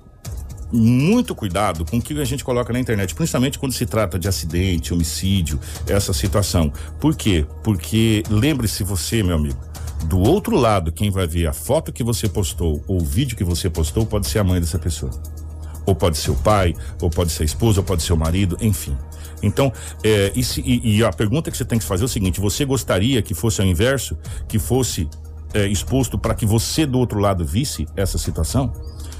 muito cuidado com o que a gente coloca na internet, principalmente quando se trata de acidente, homicídio, essa situação. Por quê? Porque lembre-se você, meu amigo, do outro lado, quem vai ver a foto que você postou ou o vídeo que você postou pode ser a mãe dessa pessoa. Ou pode ser o pai, ou pode ser a esposa, ou pode ser o marido, enfim. Então, é, e, se, e, e, a pergunta que você tem que fazer é o seguinte: você gostaria que fosse ao inverso, que fosse é, exposto para que você do outro lado visse essa situação?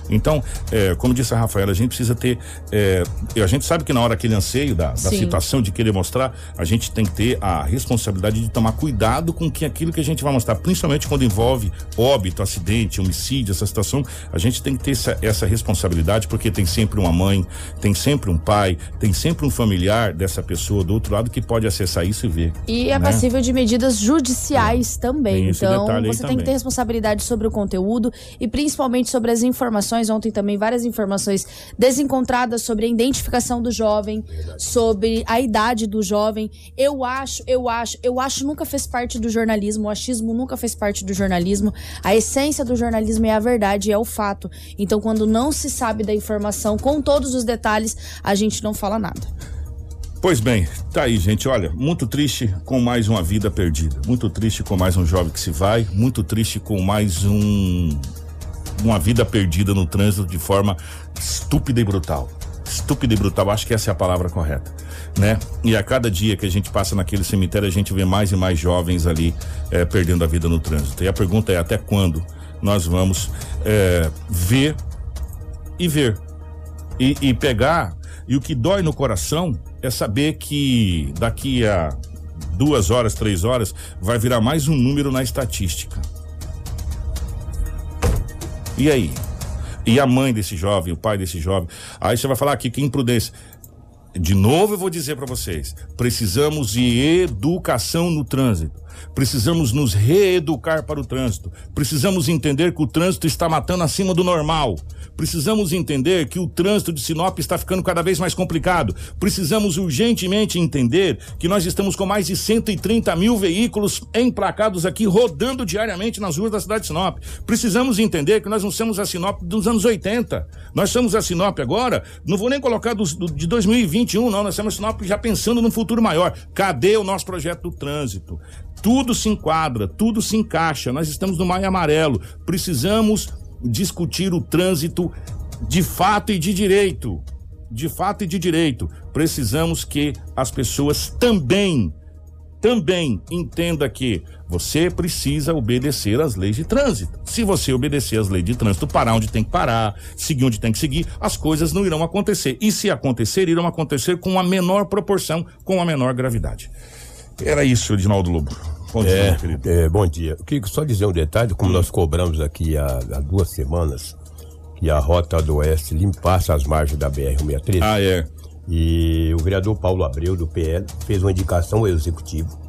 Então, é, como disse a Rafaela, a gente precisa ter. É, a gente sabe que na hora aquele anseio da, da situação de querer mostrar, a gente tem que ter a responsabilidade de tomar cuidado com que aquilo que a gente vai mostrar, principalmente quando envolve óbito, acidente, homicídio, essa situação, a gente tem que ter essa, essa responsabilidade, porque tem sempre uma mãe, tem sempre um pai, tem sempre um familiar dessa pessoa do outro lado que pode acessar isso e ver. E é né? passível de medidas judiciais é. também. Então, você tem também. que ter responsabilidade sobre o conteúdo e principalmente sobre as informações informações, ontem também várias informações desencontradas sobre a identificação do jovem, sobre a idade do jovem. Eu acho, eu acho, eu acho nunca fez parte do jornalismo, o achismo nunca fez parte do jornalismo. A essência do jornalismo é a verdade, é o fato. Então, quando não se sabe da informação com todos os detalhes, a gente não fala nada. Pois bem, tá aí, gente. Olha, muito triste com mais uma vida perdida. Muito triste com mais um jovem que se vai. Muito triste com mais um uma vida perdida no trânsito de forma estúpida e brutal. Estúpida e brutal, acho que essa é a palavra correta, né? E a cada dia que a gente passa naquele cemitério, a gente vê mais e mais jovens ali é, perdendo a vida no trânsito. E a pergunta é até quando nós vamos é, ver e ver e, e pegar. E o que dói no coração é saber que daqui a duas horas, três horas, vai virar mais um número na estatística. E aí? E a mãe desse jovem, o pai desse jovem? Aí você vai falar aqui que imprudência. De novo eu vou dizer para vocês, precisamos de educação no trânsito. Precisamos nos reeducar para o trânsito. Precisamos entender que o trânsito está matando acima do normal. Precisamos entender que o trânsito de Sinop está ficando cada vez mais complicado. Precisamos urgentemente entender que nós estamos com mais de 130 mil veículos emplacados aqui rodando diariamente nas ruas da cidade de Sinop. Precisamos entender que nós não somos a Sinop dos anos 80. Nós somos a Sinop agora, não vou nem colocar dos, do, de 2021, não. Nós somos a Sinop já pensando no futuro maior. Cadê o nosso projeto do trânsito? Tudo se enquadra, tudo se encaixa. Nós estamos no Maio Amarelo. Precisamos discutir o trânsito de fato e de direito. De fato e de direito. Precisamos que as pessoas também também entenda que você precisa obedecer às leis de trânsito. Se você obedecer às leis de trânsito, parar onde tem que parar, seguir onde tem que seguir, as coisas não irão acontecer. E se acontecer, irão acontecer com a menor proporção, com a menor gravidade. Era isso, Edinaldo Lobo. Bom dia, é, querido. é, bom dia. Eu queria só dizer um detalhe, como nós cobramos aqui há, há duas semanas que a Rota do Oeste limpasse as margens da BR-163. Ah, é. E o vereador Paulo Abreu, do PL, fez uma indicação ao executivo,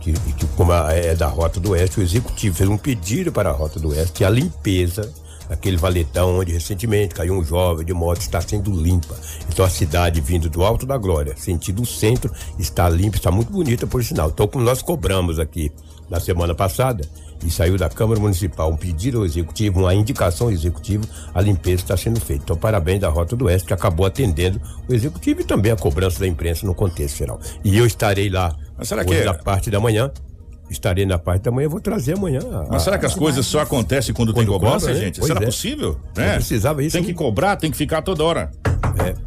que, que como a- é da Rota do Oeste, o executivo fez um pedido para a Rota do Oeste que a limpeza daquele valetão onde recentemente caiu um jovem de moto está sendo limpa. Então a cidade vindo do Alto da Glória, sentido centro, está limpa, está muito bonita por sinal. Então como nós cobramos aqui na semana passada, e saiu da Câmara Municipal um pedido ao Executivo, uma indicação ao Executivo, a limpeza está sendo feita. Então, parabéns da Rota do Oeste, que acabou atendendo o Executivo e também a cobrança da imprensa no contexto geral. E eu estarei lá Mas será hoje que é- na parte da manhã. Estarei na parte da manhã, vou trazer amanhã. a- Mas será que as coisas só acontecem quando, tem Quando cobrança, cobra, né? gente? Pois será é. possível? Não precisava isso, Tem né? que cobrar, tem que ficar toda hora.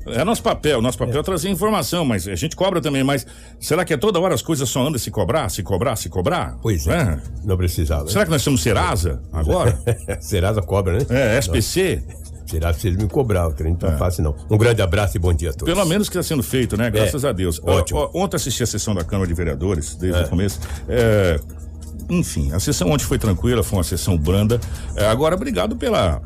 É. nosso papel, nosso papel é trazer informação, mas a gente cobra também, mas será que é toda hora as coisas só andam se cobrar, se cobrar, se cobrar? Pois é. Não precisava. Será que nós temos Serasa agora? Serasa cobra, né? É, SPC? Serasa se eles me cobrar, o trem não tá fácil não. Um grande abraço e bom dia a todos. Pelo menos que está sendo feito, né? Graças É, a Deus. ótimo. Ó, ó, Ontem assisti a sessão da Câmara de Vereadores, desde É. o começo. É, enfim, a sessão ontem foi tranquila, foi uma sessão branda. É, agora, obrigado pela,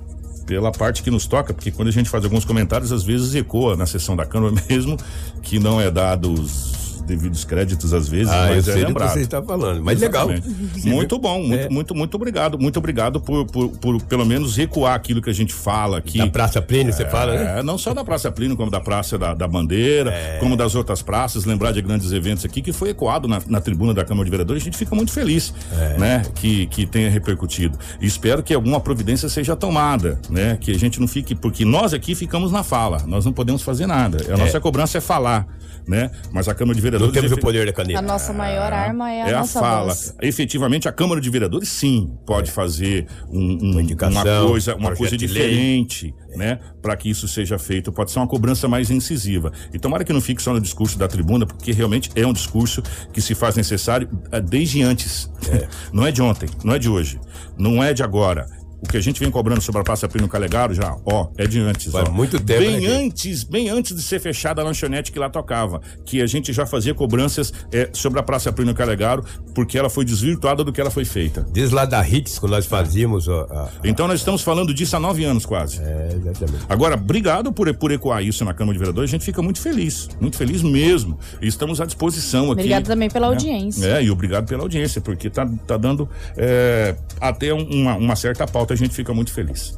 pela parte que nos toca, porque quando a gente faz alguns comentários, às vezes ecoa na sessão da Câmara mesmo, que não é dado os devidos créditos às vezes, Ah, eu mas é sei do que lembrado. você está falando, mas legal. Exatamente. Muito bom, muito, É. muito, muito obrigado. Muito obrigado por, por, por pelo menos recuar aquilo que a gente fala aqui. Da Praça Plínio, você fala, né? É, não só da Praça Plínio, como da Praça da, da Bandeira, É. como das outras praças, lembrar de grandes eventos aqui, que foi ecoado na, na tribuna da Câmara de Vereadores, a gente fica muito feliz, É. né, que, que tenha repercutido. E espero que alguma providência seja tomada, né, que a gente não fique, porque nós aqui ficamos na fala, nós não podemos fazer nada, a nossa cobrança é falar, né, mas a Câmara de Vereadores... Não temos o efe- poder da caneta. A nossa maior arma é a é a nossa fala. voz. Efetivamente, a Câmara de Vereadores, sim, pode fazer um- um- uma, indicação, coisa, uma coisa diferente, né? Para que isso seja feito. Pode ser uma cobrança mais incisiva. E tomara que não fique só no discurso da tribuna, porque realmente é um discurso que se faz necessário eh, desde antes. Não é de ontem, não é de hoje, não é de agora. O que a gente vem cobrando sobre a Praça Plínio Calegaro já, ó, é de antes. Faz ó. muito tempo, Bem né, antes, bem antes de ser fechada a lanchonete que lá tocava, que a gente já fazia cobranças eh, sobre a Praça Plínio Calegaro, porque ela foi desvirtuada do que ela foi feita. Desde lá da Hits, quando nós fazíamos. ó, a- Então nós estamos falando disso há nove anos quase. É, exatamente. Agora, obrigado por, por ecoar isso na Câmara de Vereadores. A gente fica muito feliz, muito feliz mesmo. E estamos à disposição aqui. Obrigado também pela né? audiência. É, e obrigado pela audiência, porque tá, tá dando é, até um- uma, uma certa pauta. A gente fica muito feliz.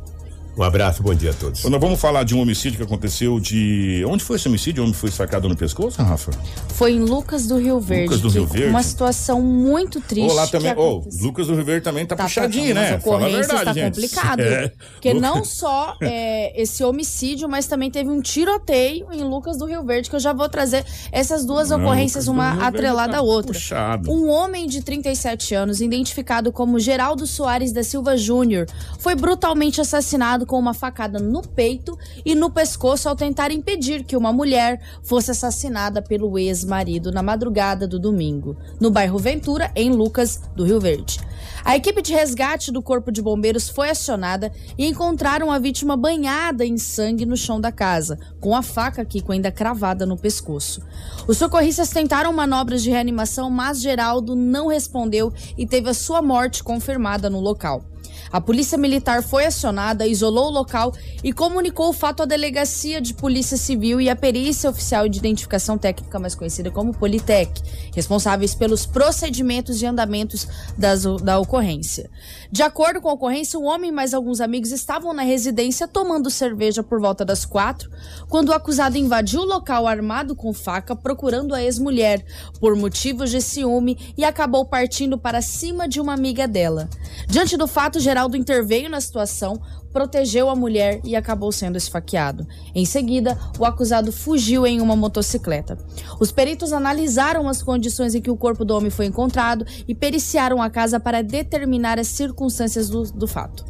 Um abraço, bom dia a todos. Nós vamos falar de um homicídio que aconteceu de. Onde foi esse homicídio? O homem foi sacado no pescoço, Rafa? Foi em Lucas do Rio Verde. Lucas do Rio Verde? Uma situação muito triste. Ô, lá também. Ô, aconteceu. Lucas do Rio Verde também tá, Tá, puxadinho, tá, né? Fala a ocorrência verdade, está gente. complicado. É. Porque Lucas- não só é, esse homicídio, mas também teve um tiroteio em Lucas do Rio Verde, que eu já vou trazer essas duas Não, ocorrências, uma Verde atrelada tá à outra. Puxado. Um homem de 37 anos, identificado como Geraldo Soares da Silva Júnior, foi brutalmente assassinado com uma facada no peito e no pescoço ao tentar impedir que uma mulher fosse assassinada pelo ex-marido na madrugada do domingo, no bairro Ventura, em Lucas do Rio Verde. A equipe de resgate do Corpo de Bombeiros foi acionada e encontraram a vítima banhada em sangue no chão da casa, com a faca Kiko ainda cravada no pescoço. Os socorristas tentaram manobras de reanimação, mas Geraldo não respondeu e teve a sua morte confirmada no local. A polícia militar foi acionada, isolou o local e comunicou o fato à delegacia de polícia civil e à perícia oficial de identificação técnica, mais conhecida como Politec, responsáveis pelos procedimentos e andamentos das- da ocorrência. De acordo com a ocorrência, o homem e mais alguns amigos estavam na residência tomando cerveja por volta das quatro, quando o acusado invadiu o local armado com faca, procurando a ex-mulher por motivos de ciúme e acabou partindo para cima de uma amiga dela. Diante do fato, Geraldo interveio na situação, protegeu a mulher e acabou sendo esfaqueado. Em seguida, o acusado fugiu em uma motocicleta. Os peritos analisaram as condições em que o corpo do homem foi encontrado e periciaram a casa para determinar as circunstâncias do, do fato.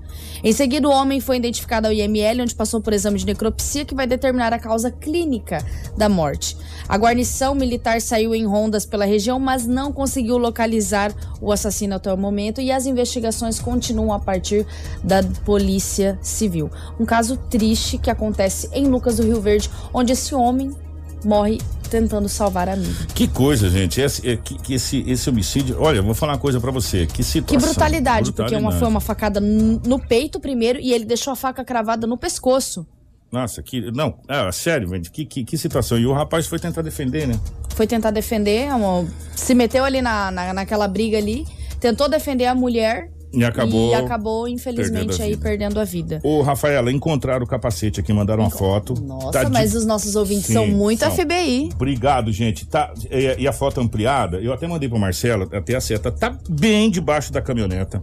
Em seguida, o homem foi identificado ao IML, onde passou por exame de necropsia que vai determinar a causa clínica da morte. A guarnição militar saiu em rondas pela região, mas não conseguiu localizar o assassino até o momento e as investigações continuam a partir da Polícia Civil. Um caso triste que acontece em Lucas do Rio Verde, onde esse homem morre tentando salvar a amiga. Que coisa, gente. Esse, é, que, esse, esse homicídio. Olha, vou falar uma coisa pra você. Que Que situação. brutalidade, porque uma, Brutalidade. foi uma facada no peito primeiro e ele deixou a faca cravada no pescoço. Nossa, que. Não, é, sério, gente. Que, que, que situação. E o rapaz foi tentar defender, né? Foi tentar defender, se meteu ali na, na, naquela briga ali, tentou defender a mulher E acabou e acabou, perdendo infelizmente, a aí perdendo a vida. Ô, Rafaela, encontraram o capacete aqui, mandaram uma foto. Nossa, Tá de- mas os nossos ouvintes Sim, são muito são. FBI. Obrigado, gente. Tá, e, e a foto ampliada, eu até mandei pro Marcelo, até a seta, tá bem debaixo da caminhoneta.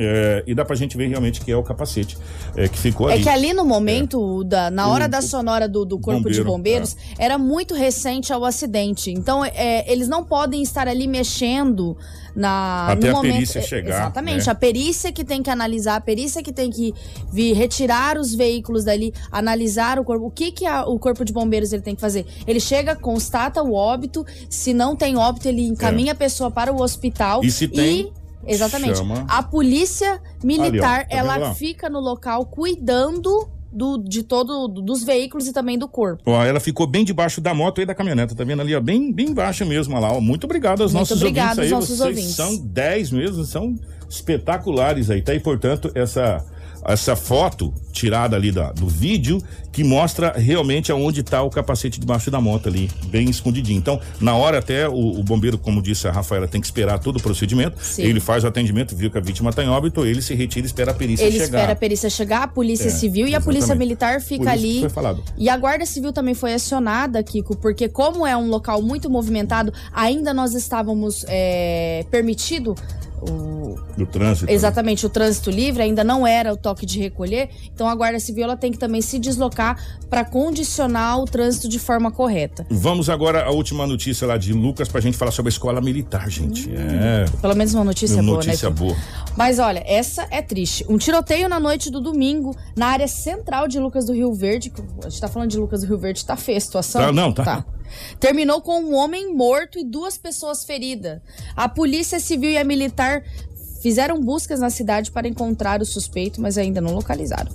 É, e dá pra gente ver realmente que é o capacete é, que ficou É ali. que ali no momento, da, na O- hora da sonora do, do Corpo de bombeiro, Bombeiros, era muito recente ao acidente. Então, é, eles não podem estar ali mexendo na, Até a momento. perícia é, chegar, Exatamente. né? A perícia que tem que analisar, a perícia que tem que vir retirar os veículos dali, analisar o corpo. O que, que a- o Corpo de Bombeiros ele tem que fazer? Ele chega, constata o óbito, se não tem óbito, ele encaminha a pessoa para o hospital. É. E se tem, e- Exatamente. chama- A polícia militar, Ali, ó, tá ela fica no local cuidando do, de todo dos veículos e também do corpo. Ó, ela ficou bem debaixo da moto e da caminhoneta, tá vendo ali, ó? Bem, bem baixa mesmo, olha lá. Ó. Muito obrigado aos Muito nossos obrigado ouvintes aí. aos nossos Vocês ouvintes. são 10 mesmo, são espetaculares aí, tá? E, portanto, essa, essa foto tirada ali da, do vídeo que mostra realmente aonde tá o capacete debaixo da moto ali, bem escondidinho. Então, na hora até o, o bombeiro, como disse a Rafaela, tem que esperar todo o procedimento. Sim. Ele faz o atendimento, viu que a vítima tá em óbito, ele se retira e espera a perícia Ele chegar. espera a perícia chegar, a polícia É, civil e a polícia exatamente. militar fica Por ali. foi falado. E a Guarda Civil também foi acionada, Kiko, porque como é um local muito movimentado, ainda nós estávamos é, permitido o, Do trânsito. Exatamente, o trânsito livre ainda não era o toque de recolher, então a Guarda Civil ela tem que também se deslocar para condicionar o trânsito de forma correta. Vamos agora à última notícia lá de Lucas pra gente falar sobre a escola militar, gente. É. Pelo menos uma notícia boa, notícia né? boa. Mas olha, essa é triste. Um tiroteio na noite do domingo, na área central de Lucas do Rio Verde. A gente tá falando de Lucas do Rio Verde, tá feia a situação? Tá, não, tá. Terminou com um homem morto e duas pessoas feridas. A polícia civil e a militar fizeram buscas na cidade para encontrar o suspeito, mas ainda não localizaram.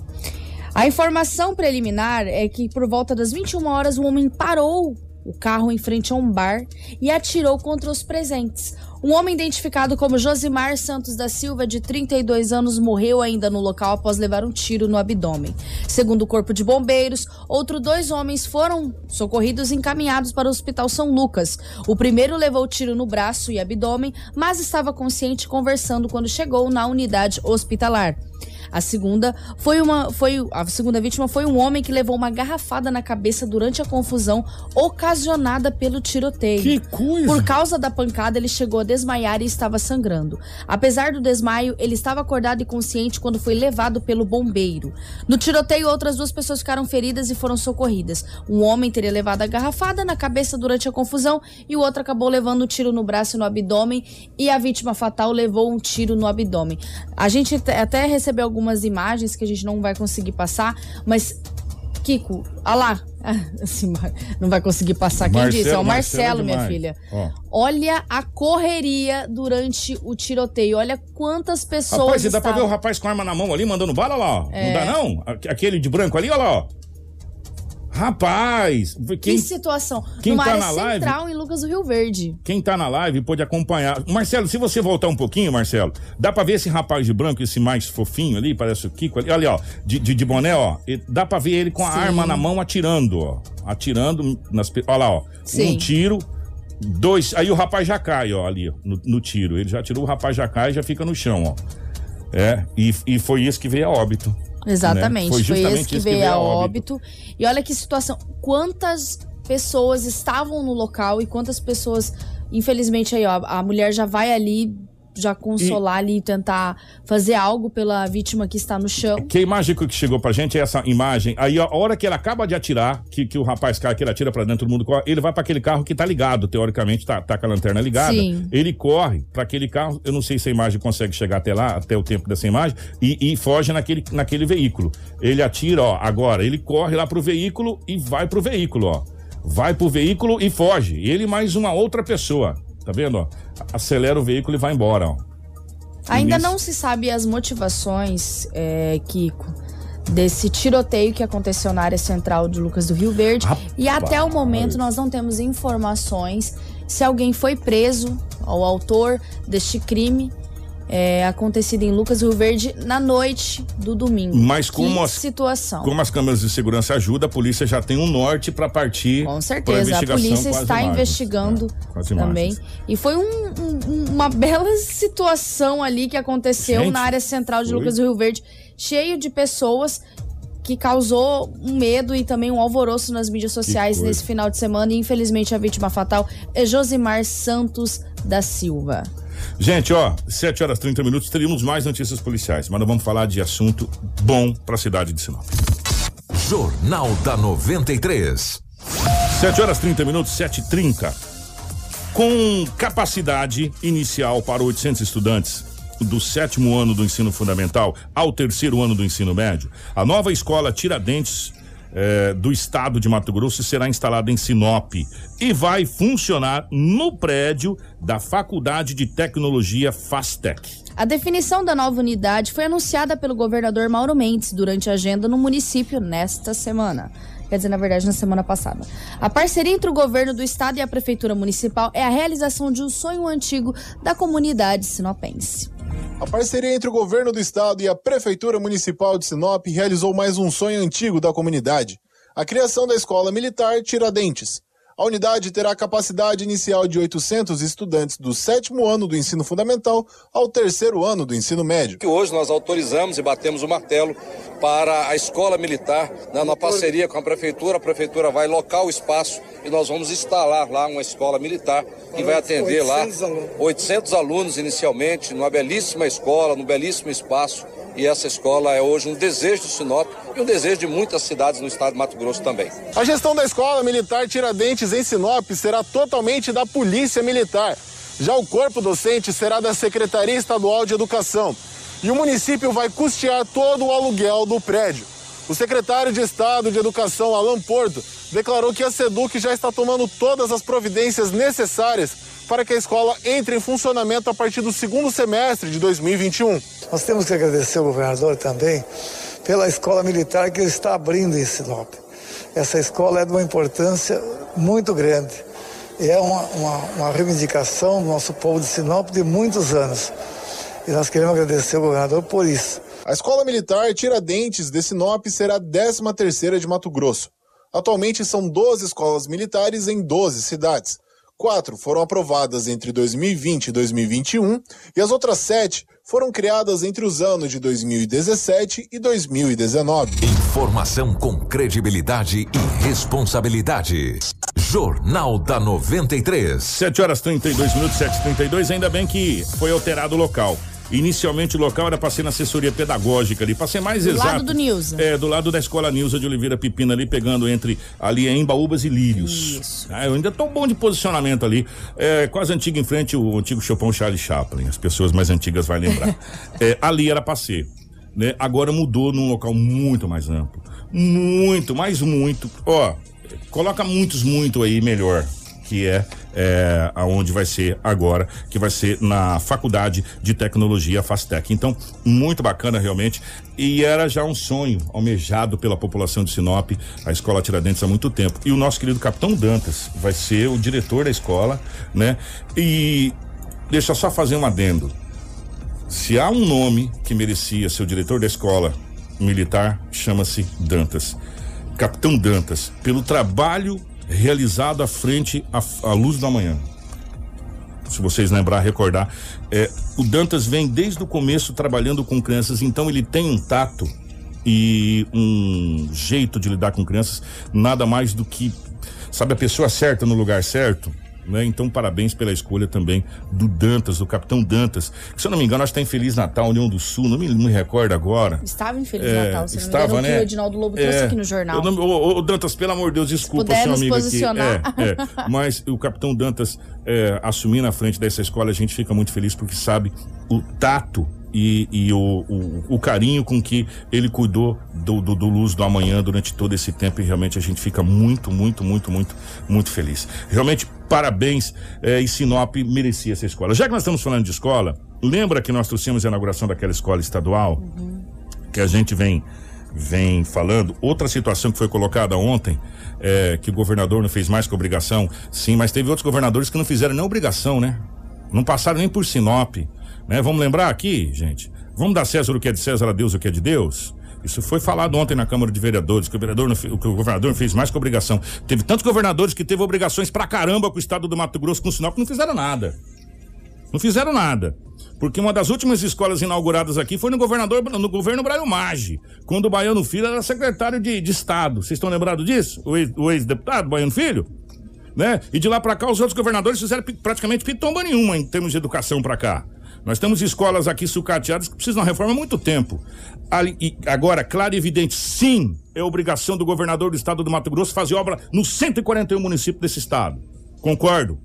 A informação preliminar é que por volta das 21 horas o homem parou o carro em frente a um bar e atirou contra os presentes. Um homem identificado como Josimar Santos da Silva, de 32 anos, morreu ainda no local após levar um tiro no abdômen. Segundo o Corpo de Bombeiros, outros dois homens foram socorridos e encaminhados para o Hospital São Lucas. O primeiro levou tiro no braço e abdômen, mas estava consciente conversando quando chegou na unidade hospitalar. A segunda foi uma foi a segunda vítima foi um homem que levou uma garrafada na cabeça durante a confusão ocasionada pelo tiroteio. Que coisa! Por causa da pancada, ele chegou a desmaiar e estava sangrando. Apesar do desmaio, ele estava acordado e consciente quando foi levado pelo bombeiro. No tiroteio, outras duas pessoas ficaram feridas e foram socorridas. Um homem teria levado a garrafada na cabeça durante a confusão e o outro acabou levando um tiro no braço e no abdômen e a vítima fatal levou um tiro no abdômen. A gente te- até recebeu algumas imagens que a gente não vai conseguir passar, mas Kiko, ah lá, assim, não vai conseguir passar. Quem disse? É o Marcelo, minha demais. filha. Ó. Olha a correria durante o tiroteio. Olha quantas pessoas. Rapaz, e dá pra ver o estavam. rapaz com arma na mão ali, mandando bala lá, ó. É. Não dá não? Aque- Aquele de branco ali, ó lá, ó. Rapaz, Que quem, situação. quem Numa tá área na live- central em Lucas do Rio Verde. quem tá na live pode acompanhar. Marcelo, se você voltar um pouquinho, Marcelo, dá pra ver esse rapaz de branco, esse mais fofinho ali, parece o Kiko ali, olha, ó, de, de, de boné, ó. Dá pra ver ele com a Sim. arma na mão atirando, ó. Atirando nas. Olha lá, ó. Sim. Um tiro. Dois. Aí o rapaz já cai, ó, ali, ó, no, no tiro. Ele já tirou, o rapaz já cai e já fica no chão, ó. É, e, e foi isso que veio a óbito. Exatamente. né? Foi Foi, esse que isso que veio veio a a óbito. E olha que situação. Quantas pessoas estavam no local e quantas pessoas. Infelizmente, aí, ó, a mulher já vai ali já consolar ali, tentar fazer algo pela vítima que está no chão. Que imagem que chegou pra gente é essa imagem. Aí a hora que ele acaba de atirar, que, que o rapaz cai, que ele atira pra dentro, todo mundo corre, ele vai pra aquele carro que tá ligado, teoricamente tá, tá com a lanterna ligada. Sim. Ele corre pra aquele carro, eu não sei se a imagem consegue chegar até lá, até o tempo dessa imagem, e, e foge naquele, naquele veículo. Ele atira, ó, agora, ele corre lá pro veículo e vai pro veículo, ó. Vai pro veículo e foge. Ele mais uma outra pessoa. Tá vendo, ó? Acelera o veículo e vai embora, ó. Ainda não se sabe as motivações, é, Kiko, desse tiroteio que aconteceu na área central de Lucas do Rio Verde. E até o momento nós não temos informações se alguém foi preso, o autor deste crime. É, acontecido em Lucas Rio Verde na noite do domingo. Mas como que as- situação. Como as câmeras de segurança ajudam, a polícia já tem um norte pra partir. Com certeza, a polícia está imagens. investigando as também. E foi um- um- uma bela situação ali que aconteceu Gente, na área central de foi. Lucas Rio Verde, cheio de pessoas que causou um medo e também um alvoroço nas mídias sociais nesse final de semana. E infelizmente a vítima fatal é Josimar Santos da Silva. Gente, ó, 7 horas e 30 minutos, teríamos mais notícias policiais, mas nós vamos falar de assunto bom pra cidade de Sinop. Jornal da 93. 7 horas 30 minutos, 7 h 30 Com capacidade inicial para 800 estudantes do sétimo ano do ensino fundamental ao terceiro ano do ensino médio, a nova escola Tiradentes eh, do estado de Mato Grosso será instalada em Sinop e vai funcionar no prédio da Faculdade de Tecnologia Fastec. A definição da nova unidade foi anunciada pelo governador Mauro Mendes durante a agenda no município nesta semana. Quer dizer, na verdade, na semana passada. A parceria entre o governo do estado e a prefeitura municipal é a realização de um sonho antigo da comunidade sinopense. A parceria entre o governo do estado e a prefeitura municipal de Sinop realizou mais um sonho antigo da comunidade: a criação da escola militar Tiradentes. A unidade terá capacidade inicial de 800 estudantes do sétimo ano do ensino fundamental ao terceiro ano do ensino médio. que hoje nós autorizamos e batemos o martelo para a escola militar, né, na parceria com a prefeitura. A prefeitura vai locar o espaço e nós vamos instalar lá uma escola militar que vai atender lá 800 alunos inicialmente, numa belíssima escola, num belíssimo espaço. E essa escola é hoje um desejo do Sinop e um desejo de muitas cidades no estado de Mato Grosso também. A gestão da escola militar Tiradentes em Sinop será totalmente da Polícia Militar. Já o corpo docente será da Secretaria Estadual de Educação. E o município vai custear todo o aluguel do prédio. O secretário de Estado de Educação, Alan Porto, declarou que a SEDUC já está tomando todas as providências necessárias para que a escola entre em funcionamento a partir do segundo semestre de 2021. Nós temos que agradecer ao governador também pela escola militar que ele está abrindo em Sinop. Essa escola é de uma importância muito grande. E é uma, uma, uma reivindicação do nosso povo de Sinop de muitos anos. E nós queremos agradecer ao governador por isso. A Escola Militar Tiradentes de Sinop será a 13ª de Mato Grosso. Atualmente são 12 escolas militares em 12 cidades. Quatro foram aprovadas entre 2020 e 2021 e as outras sete foram criadas entre os anos de 2017 e 2019. Informação com credibilidade e responsabilidade. Jornal da 93. 7 horas 32 minutos, 7h32. Ainda bem que foi alterado o local. Inicialmente o local era para ser na assessoria pedagógica ali, para ser mais Do exato. lado do Nilza. É, do lado da escola Nilza de Oliveira Pepina ali, pegando entre ali em Baúbas e Lírios. Isso. Ah, eu ainda tô bom de posicionamento ali. É, quase antigo em frente o antigo Chopin Charlie Chaplin. As pessoas mais antigas vão lembrar. É, ali era para ser. Né? Agora mudou num local muito mais amplo. Muito, mais muito. Ó, coloca muitos muito aí melhor que é, é aonde vai ser agora, que vai ser na Faculdade de Tecnologia Fastec. Então, muito bacana realmente. E era já um sonho almejado pela população de Sinop, a escola Tiradentes há muito tempo. E o nosso querido Capitão Dantas vai ser o diretor da escola, né? E deixa só fazer um adendo. Se há um nome que merecia ser o diretor da escola militar, chama-se Dantas. Capitão Dantas, pelo trabalho realizado à frente à, à luz da manhã. Se vocês lembrar, recordar, é, o Dantas vem desde o começo trabalhando com crianças, então ele tem um tato e um jeito de lidar com crianças, nada mais do que, sabe, a pessoa certa no lugar certo. Né? Então, parabéns pela escolha também do Dantas, do Capitão Dantas. Que, se eu não me engano, acho que está em Feliz Natal, União do Sul, não me, não me recordo agora. Estava em Feliz É, Natal, se estava, não me engano, né? que o Edinaldo Lobo trouxe É, aqui no jornal. eu ô, ô, Dantas, pelo amor de Deus, desculpa, puder seu amigo posicionar. aqui. É, é. Mas o Capitão Dantas é, assumir na frente dessa escola, a gente fica muito feliz porque sabe o tato e, e o, o, o carinho com que ele cuidou do, do, do Luz do Amanhã durante todo esse tempo e realmente a gente fica muito, muito, muito, muito, muito feliz. Realmente, parabéns é, e Sinop merecia essa escola. Já que nós estamos falando de escola, lembra que nós trouxemos a inauguração daquela escola estadual? que a gente vem vem falando. Outra situação que foi colocada ontem, é, que o governador não fez mais que obrigação, sim, mas teve outros governadores que não fizeram nem obrigação, né? Não passaram nem por Sinop, né? Vamos lembrar aqui, gente? Vamos dar César o que é de César, a Deus o que é de Deus? Isso foi falado ontem na Câmara de Vereadores, que o, vereador não que o governador não fez mais que obrigação. Teve tantos governadores que teve obrigações pra caramba com o estado do Mato Grosso, com Sinop, que não fizeram nada. Não fizeram nada. Porque uma das últimas escolas inauguradas aqui foi no governador, no governo Braille Maggi, quando o Baiano Filho era secretário de, de Estado. Vocês estão lembrados disso? O ex- ex-deputado Baiano Filho? Né? E de lá pra cá os outros governadores fizeram praticamente pitomba nenhuma em termos de educação pra cá. Nós temos escolas aqui sucateadas que precisam de reforma há muito tempo. Ali- agora, claro e evidente, sim, é obrigação do governador do estado do Mato Grosso fazer obra nos 141 municípios desse estado. Concordo.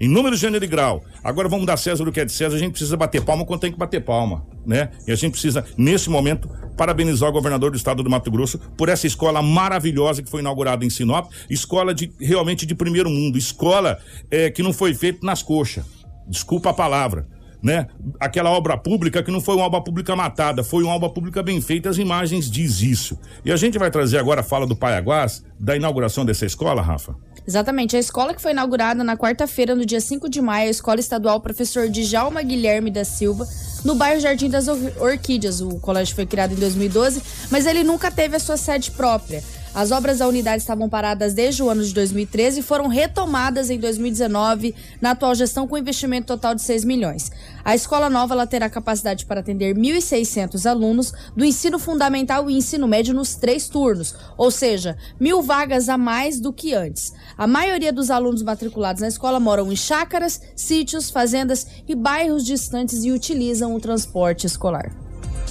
Em número, gênero e grau. Agora vamos dar César o que é de César. A gente precisa bater palma quando tem que bater palma, né? E a gente precisa, nesse momento, parabenizar o governador do estado do Mato Grosso por essa escola maravilhosa que foi inaugurada em Sinop. Escola de realmente de primeiro mundo. Escola eh, que não foi feita nas coxas. Desculpa a palavra. Né? Aquela obra pública que não foi uma obra pública matada, foi uma obra pública bem feita, as imagens diz isso. E a gente vai trazer agora a fala do Paiaguás, da inauguração dessa escola, Rafa. Exatamente. A escola que foi inaugurada na quarta-feira, no dia 5 de maio, a Escola Estadual Professor Djalma Guilherme da Silva, no bairro Jardim das Or- Orquídeas. O colégio foi criado em 2012, mas ele nunca teve a sua sede própria. As obras da unidade estavam paradas desde o ano de 2013 e foram retomadas em 2019 na atual gestão com investimento total de 6 milhões. A escola nova ela terá capacidade para atender 1.600 alunos do ensino fundamental e ensino médio nos três turnos, ou seja, mil vagas a mais do que antes. A maioria dos alunos matriculados na escola moram em chácaras, sítios, fazendas e bairros distantes e utilizam o transporte escolar.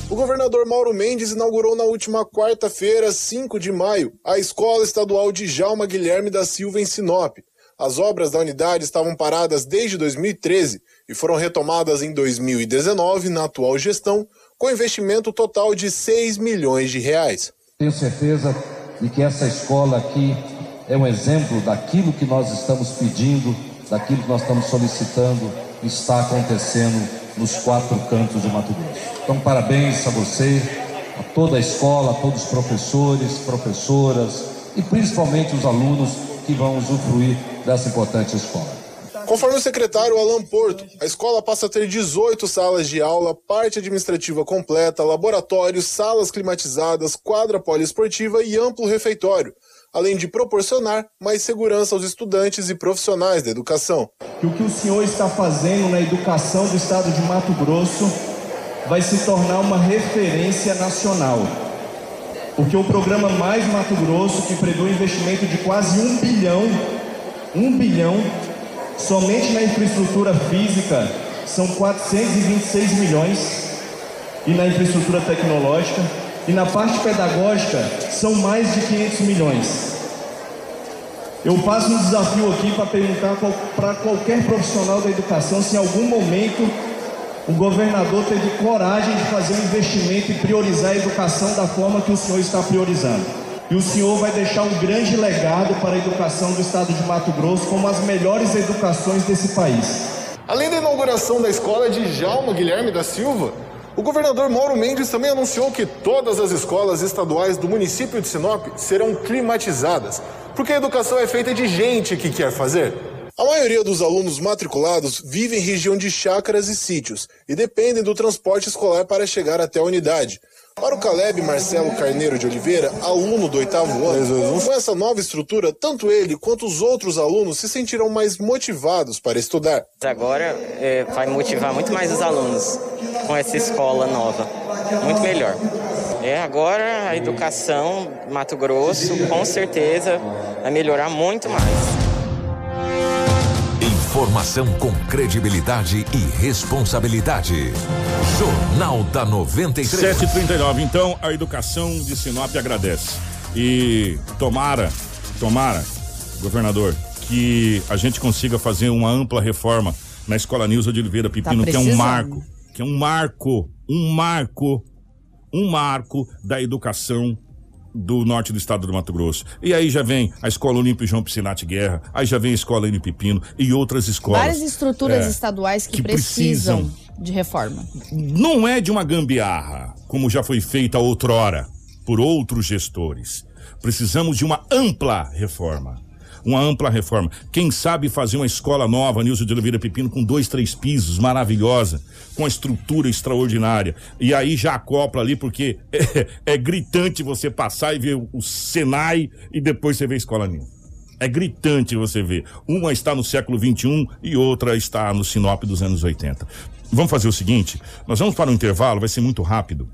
O governador Mauro Mendes inaugurou na última quarta-feira, 5 de maio, a Escola Estadual de Jalma Guilherme da Silva em Sinop. As obras da unidade estavam paradas desde 2013 e foram retomadas em 2019 na atual gestão, com investimento total de 6 milhões de reais. Tenho certeza de que essa escola aqui é um exemplo daquilo que nós estamos pedindo, daquilo que nós estamos solicitando, está acontecendo nos quatro cantos do Mato Grosso. Então, parabéns a você, a toda a escola, a todos os professores, professoras e principalmente os alunos que vão usufruir dessa importante escola. Conforme o secretário Alan Porto, a escola passa a ter 18 salas de aula, parte administrativa completa, laboratórios, salas climatizadas, quadra poliesportiva e amplo refeitório, além de proporcionar mais segurança aos estudantes e profissionais da educação. o que o senhor está fazendo na educação do estado de Mato Grosso vai se tornar uma referência nacional. Porque o programa Mais Mato Grosso, que prevê um investimento de quase um bilhão, um bilhão, somente na infraestrutura física são 426 milhões, e na infraestrutura tecnológica, e na parte pedagógica são mais de 500 milhões. Eu faço um desafio aqui para perguntar para qualquer profissional da educação se em algum momento o governador teve coragem de fazer um investimento e priorizar a educação da forma que o senhor está priorizando. E o senhor vai deixar um grande legado para a educação do estado de Mato Grosso como as melhores educações desse país. Além da inauguração da escola de Jalma Guilherme da Silva, o governador Mauro Mendes também anunciou que todas as escolas estaduais do município de Sinop serão climatizadas, porque a educação é feita de gente que quer fazer. A maioria dos alunos matriculados vive em região de chácaras e sítios e dependem do transporte escolar para chegar até a unidade. Para o Caleb Marcelo Carneiro de Oliveira, aluno do oitavo ano, com essa nova estrutura, tanto ele quanto os outros alunos se sentirão mais motivados para estudar. Agora é, vai motivar muito mais os alunos com essa escola nova, muito melhor. É, agora a educação Mato Grosso com certeza vai melhorar muito mais. Informação com credibilidade e responsabilidade. Jornal da 93. 739. Então, a educação de Sinop agradece. E tomara, tomara, governador, que a gente consiga fazer uma ampla reforma na Escola Nilza de Oliveira Pepino, que é um marco, que é um marco, um marco, um marco da educação do norte do estado do Mato Grosso. E aí já vem a Escola Olímpio João Piscinati Guerra, aí já vem a Escola N Pepino e outras escolas. Várias estruturas É, estaduais que, que precisam, precisam. de reforma. não é de uma gambiarra, como já foi feita outrora por outros gestores. Precisamos de uma ampla reforma. Uma ampla reforma. Quem sabe fazer uma escola nova, Nilson de Oliveira Pepino, com dois, três pisos, maravilhosa, com uma estrutura extraordinária. E aí já acopla ali, porque é, é gritante você passar e ver o, Senai e depois você vê a escola Nilson. É gritante você ver. Uma está no século XXI e outra está no Sinop dos anos 80. Vamos fazer o seguinte: nós vamos para um intervalo, vai ser muito rápido.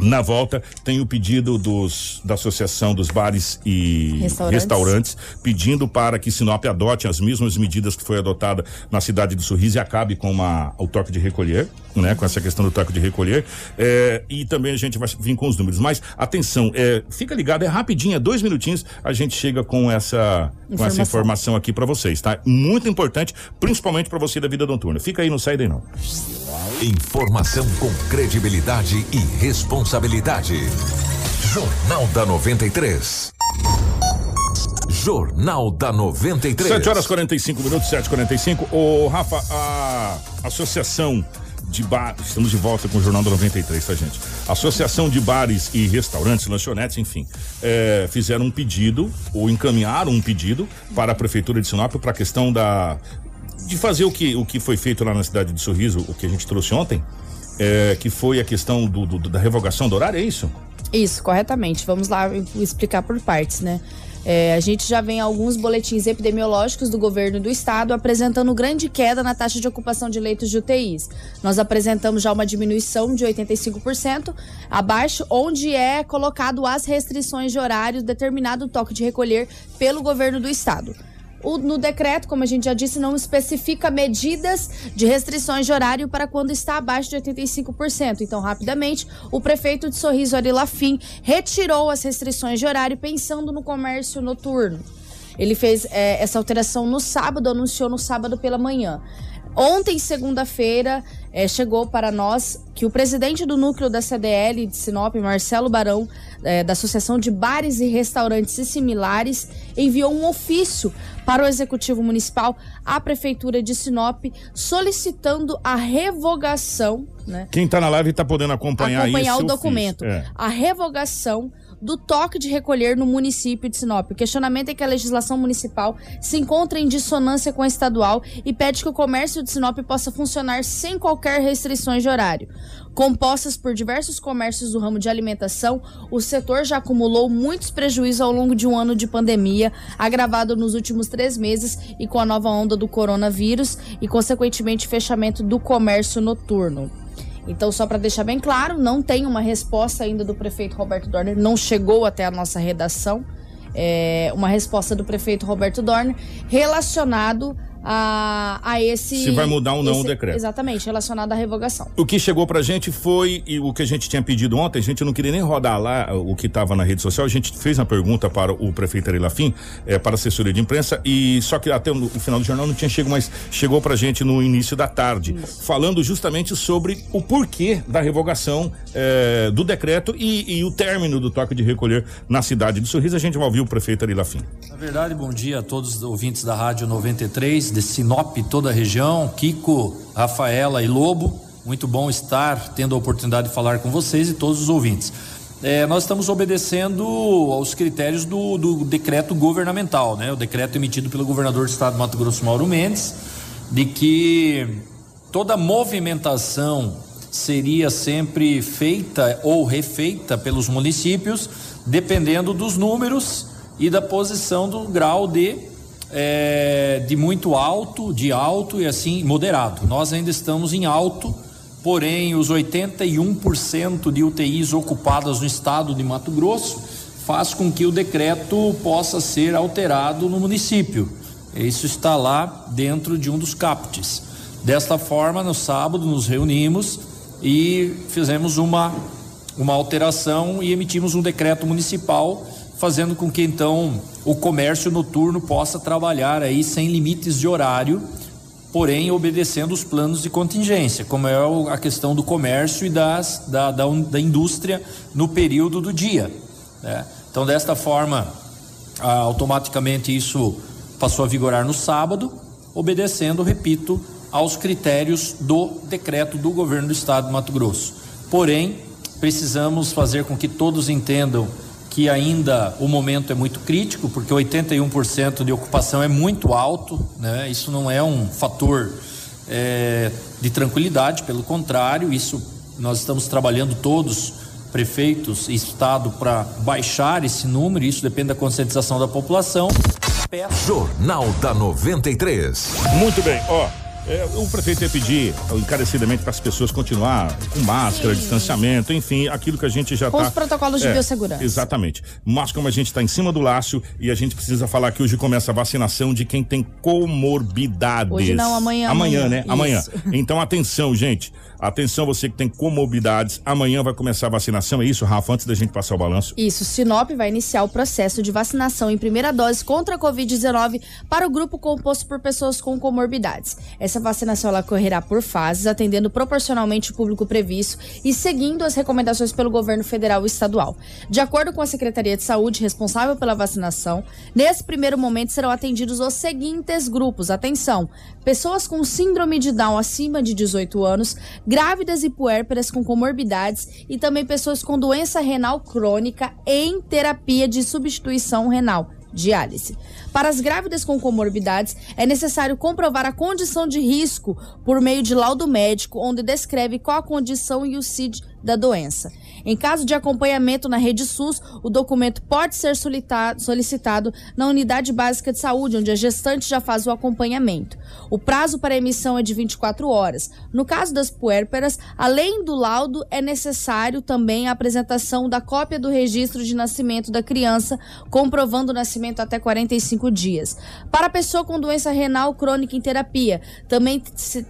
Na volta, tem o pedido dos, da Associação dos Bares e Restaurantes. Restaurantes, pedindo para que Sinop adote as mesmas medidas que foi adotada na cidade de Sorriso e acabe com uma, o toque de recolher, né? Com essa questão do toque de recolher. É, e também a gente vai vir com os números. Mas, atenção, é, fica ligado, é rapidinho, é dois minutinhos, a gente chega com essa, com essa Informação. informação aqui para vocês, tá? Muito importante, principalmente para você da vida noturna. Fica aí, não sai daí não. Informação com credibilidade e responsabilidade. Jornal da 93. Jornal da 93. 7 horas 45 minutos, 7h45. Ô, Rafa, a Associação de Bares. Estamos de volta com o Jornal da 93, tá, gente? Associação de Bares e Restaurantes, Lanchonetes, enfim, é, fizeram um pedido, ou encaminharam um pedido para a Prefeitura de Sinop para a questão da. de fazer o que, o que foi feito lá na cidade de Sorriso, o que a gente trouxe ontem, é, que foi a questão do, do- da revogação do horário, é isso? Isso, corretamente. Vamos lá explicar por partes, né? É, a gente já vem alguns boletins epidemiológicos do governo do estado apresentando grande queda na taxa de ocupação de leitos de UTIs. Nós apresentamos já uma diminuição de 85% abaixo, onde é colocado as restrições de horário determinado toque de recolher pelo governo do estado. O- no decreto, como a gente já disse, não especifica medidas de restrições de horário para quando está abaixo de 85%. Então, rapidamente, o prefeito de Sorriso, Ari Lafim, retirou as restrições de horário pensando no comércio noturno. Ele fez é, essa alteração no sábado, anunciou no sábado pela manhã. Ontem, segunda-feira, eh, chegou para nós que o presidente do núcleo da CDL de Sinop, Marcelo Barão, eh, da Associação de Bares e Restaurantes e Similares, enviou um ofício para o Executivo Municipal, à Prefeitura de Sinop, solicitando a revogação, né? Quem tá na live tá podendo acompanhar, acompanhar isso. o documento. É. A revogação do toque de recolher no município de Sinop. O questionamento é que a legislação municipal se encontra em dissonância com a estadual e pede que o comércio de Sinop possa funcionar sem qualquer restrições de horário. Compostas por diversos comércios do ramo de alimentação, o setor já acumulou muitos prejuízos ao longo de um ano de pandemia, agravado nos últimos três meses e com a nova onda do coronavírus e, consequentemente, fechamento do comércio noturno. Então, só para deixar bem claro, não tem uma resposta ainda do prefeito Roberto Dorner, não chegou até a nossa redação. É, uma resposta do prefeito Roberto Dorner relacionado a, a esse. Se vai mudar ou não esse- o decreto. Exatamente, relacionado à revogação. O que chegou pra gente foi e o que a gente tinha pedido ontem, a gente não queria nem rodar lá o que estava na rede social, a gente fez uma pergunta para o prefeito Ari Lafim, eh, para a assessoria de imprensa, e só que até o, final do jornal não tinha chego, mas chegou pra gente no início da tarde, falando justamente sobre o porquê da revogação eh, do decreto e, e o término do toque de recolher na cidade de Sorriso. A gente vai ouvir o prefeito Ari Lafim. Na verdade, bom dia a todos os ouvintes da Rádio 93, de Sinop, toda a região, Kiko, Rafaela e Lobo. Muito bom estar tendo a oportunidade de falar com vocês e todos os ouvintes. É, nós estamos obedecendo aos critérios do, do decreto governamental, né? O decreto emitido pelo governador do estado de Mato Grosso, Mauro Mendes, de que toda movimentação seria sempre feita ou refeita pelos municípios, dependendo dos números e da posição do grau de eh, de muito alto, de alto e assim moderado. Nós ainda estamos em alto, porém os 81% de UTIs ocupadas no estado de Mato Grosso faz com que o decreto possa ser alterado no município. Isso está lá dentro de um dos captes. Desta forma, no sábado nos reunimos e fizemos uma uma alteração e emitimos um decreto municipal fazendo com que então o comércio noturno possa trabalhar aí sem limites de horário, porém obedecendo os planos de contingência, como é a questão do comércio e das, da, da, da indústria no período do dia. Né? Então, desta forma, automaticamente isso passou a vigorar no sábado, obedecendo, repito, aos critérios do decreto do governo do estado de Mato Grosso. Porém, precisamos fazer com que todos entendam que ainda o momento é muito crítico, porque 81% de ocupação é muito alto, né? Isso não é um fator é, de tranquilidade, pelo contrário, isso nós estamos trabalhando todos, prefeitos e estado, para baixar esse número, isso depende da conscientização da população. Jornal da 93. Muito bem, ó. É, o prefeito ia pedir encarecidamente para as pessoas continuar com máscara, Sim. distanciamento, enfim, aquilo que a gente já está. Com tá, os protocolos de é, biossegurança. Exatamente. Mas como a gente está em cima do laço e a gente precisa falar que hoje começa a vacinação de quem tem comorbidades. Hoje não, amanhã. Amanhã, amanhã né? Isso. Amanhã. Então atenção, gente. Atenção, você que tem comorbidades. Amanhã vai começar a vacinação. É isso, Rafa, antes da gente passar o balanço? Isso. Sinop vai iniciar o processo de vacinação em primeira dose contra a Covid-19 para o grupo composto por pessoas com comorbidades. Essa vacinação ela ocorrerá por fases, atendendo proporcionalmente o público previsto e seguindo as recomendações pelo governo federal e estadual. De acordo com a Secretaria de Saúde responsável pela vacinação, nesse primeiro momento serão atendidos os seguintes grupos. Atenção: pessoas com síndrome de Down acima de 18 anos, grávidas e puérperas com comorbidades e também pessoas com doença renal crônica em terapia de substituição renal diálise. Para as grávidas com comorbidades, é necessário comprovar a condição de risco por meio de laudo médico, onde descreve qual a condição e o CID da doença. Em caso de acompanhamento na rede SUS, o documento pode ser solicitado na unidade básica de saúde, onde a gestante já faz o acompanhamento. O prazo para emissão é de 24 horas. No caso das puérperas, além do laudo, é necessário também a apresentação da cópia do registro de nascimento da criança, comprovando o nascimento até 45 dias. Para a pessoa com doença renal crônica em terapia, também,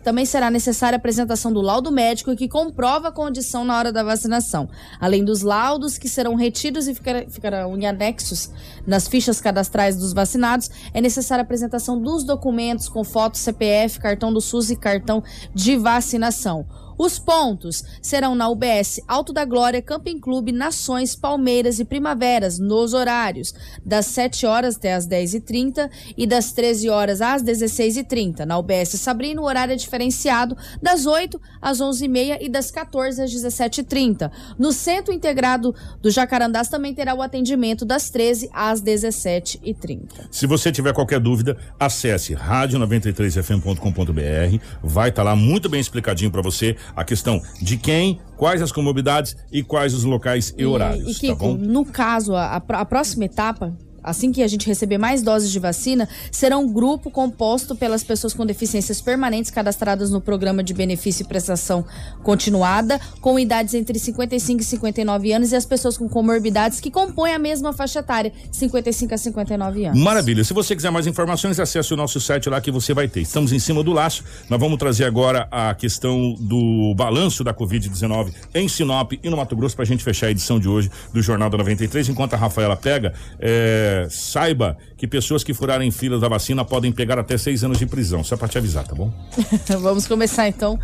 também será necessária a apresentação do laudo médico que comprova a condição na hora da vacinação além dos laudos que serão retidos e ficarão em anexos nas fichas cadastrais dos vacinados, é necessária a apresentação dos documentos com foto CPF, cartão do SUS e cartão de vacinação. Os pontos serão na UBS Alto da Glória, Camping Clube, Nações, Palmeiras e Primaveras, nos horários das 7 horas até as 10h30 e das 13 horas às 16h30. Na UBS Sabrino, o horário é diferenciado das 8 às 11h30 e das 14 às 17h30. No Centro Integrado do Jacarandás também terá o atendimento das 13 às 17h30. Se você tiver qualquer dúvida, acesse rádio93fm.com.br. Vai estar tá lá muito bem explicadinho para você a questão de quem, quais as comorbidades e quais os locais e, e horários. E, Kiko, tá bom? no caso, a, a próxima etapa assim que a gente receber mais doses de vacina, será um grupo composto pelas pessoas com deficiências permanentes cadastradas no programa de benefício e prestação continuada, com idades entre 55 e 59 anos, e as pessoas com comorbidades que compõem a mesma faixa etária, 55 a 59 anos. Maravilha. Se você quiser mais informações, acesse o nosso site lá que você vai ter. Estamos em cima do laço. Nós vamos trazer agora a questão do balanço da Covid-19 em Sinop e no Mato Grosso para a gente fechar a edição de hoje do Jornal da 93. Enquanto a Rafaela pega, é saiba que pessoas que furarem filas da vacina podem pegar até seis anos de prisão. Só para te avisar, tá bom? Vamos começar então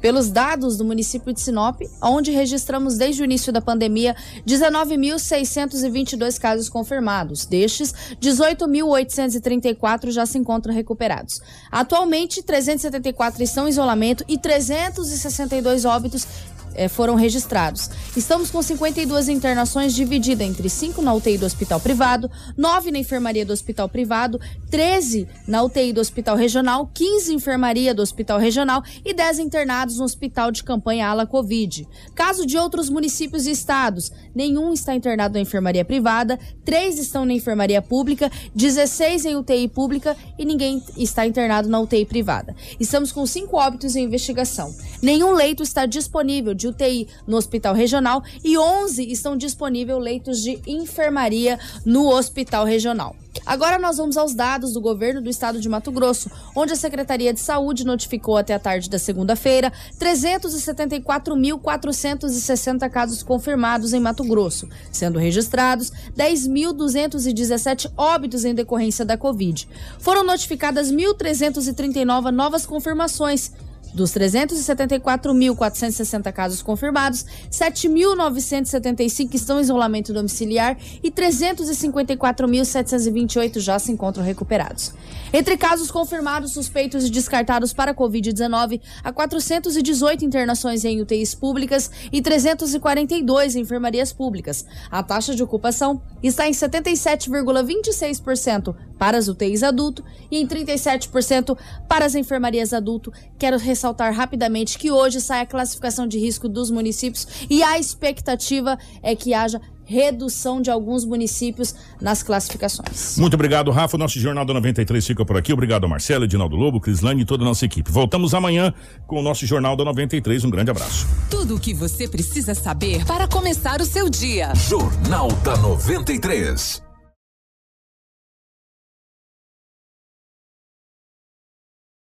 pelos dados do município de Sinop, onde registramos desde o início da pandemia 19.622 casos confirmados. Destes, 18.834 já se encontram recuperados. Atualmente, 374 estão em isolamento e 362 óbitos eh, foram registrados. Estamos com 52 internações divididas entre 5 na UTI do hospital privado, 9 na enfermaria do hospital privado, 13 na UTI do hospital regional, 15 enfermaria do hospital regional e 10 internados no hospital de campanha ala Covid. Caso de outros municípios e estados, nenhum está internado na enfermaria privada, 3 estão na enfermaria pública, 16 em UTI pública e ninguém está internado na UTI privada. Estamos com 5 óbitos em investigação. Nenhum leito está disponível de UTI no hospital regional e 11 estão disponíveis leitos de enfermaria no hospital regional. Agora nós vamos aos dados do governo do estado de Mato Grosso, onde a Secretaria de Saúde notificou até a tarde da segunda-feira 374.460 casos confirmados em Mato Grosso, sendo registrados 10.217 óbitos em decorrência da Covid. Foram notificadas 1.339 novas confirmações dos 374.460 casos confirmados, 7.975 estão em isolamento domiciliar e 354.728 já se encontram recuperados. Entre casos confirmados, suspeitos e descartados para Covid-19, há 418 internações em UTIs públicas e 342 em enfermarias públicas. A taxa de ocupação está em 77,26% para as UTIs adulto e em 37% para as enfermarias adulto. Quero ressaltar rapidamente que hoje sai a classificação de risco dos municípios e a expectativa é que haja redução de alguns municípios nas classificações. Muito obrigado, Rafa. Nosso Jornal da 93 fica por aqui. Obrigado, Marcelo, Edinaldo Lobo, Crislane e toda a nossa equipe. Voltamos amanhã com o nosso Jornal da 93. Um grande abraço. Tudo o que você precisa saber para começar o seu dia. Jornal da 93.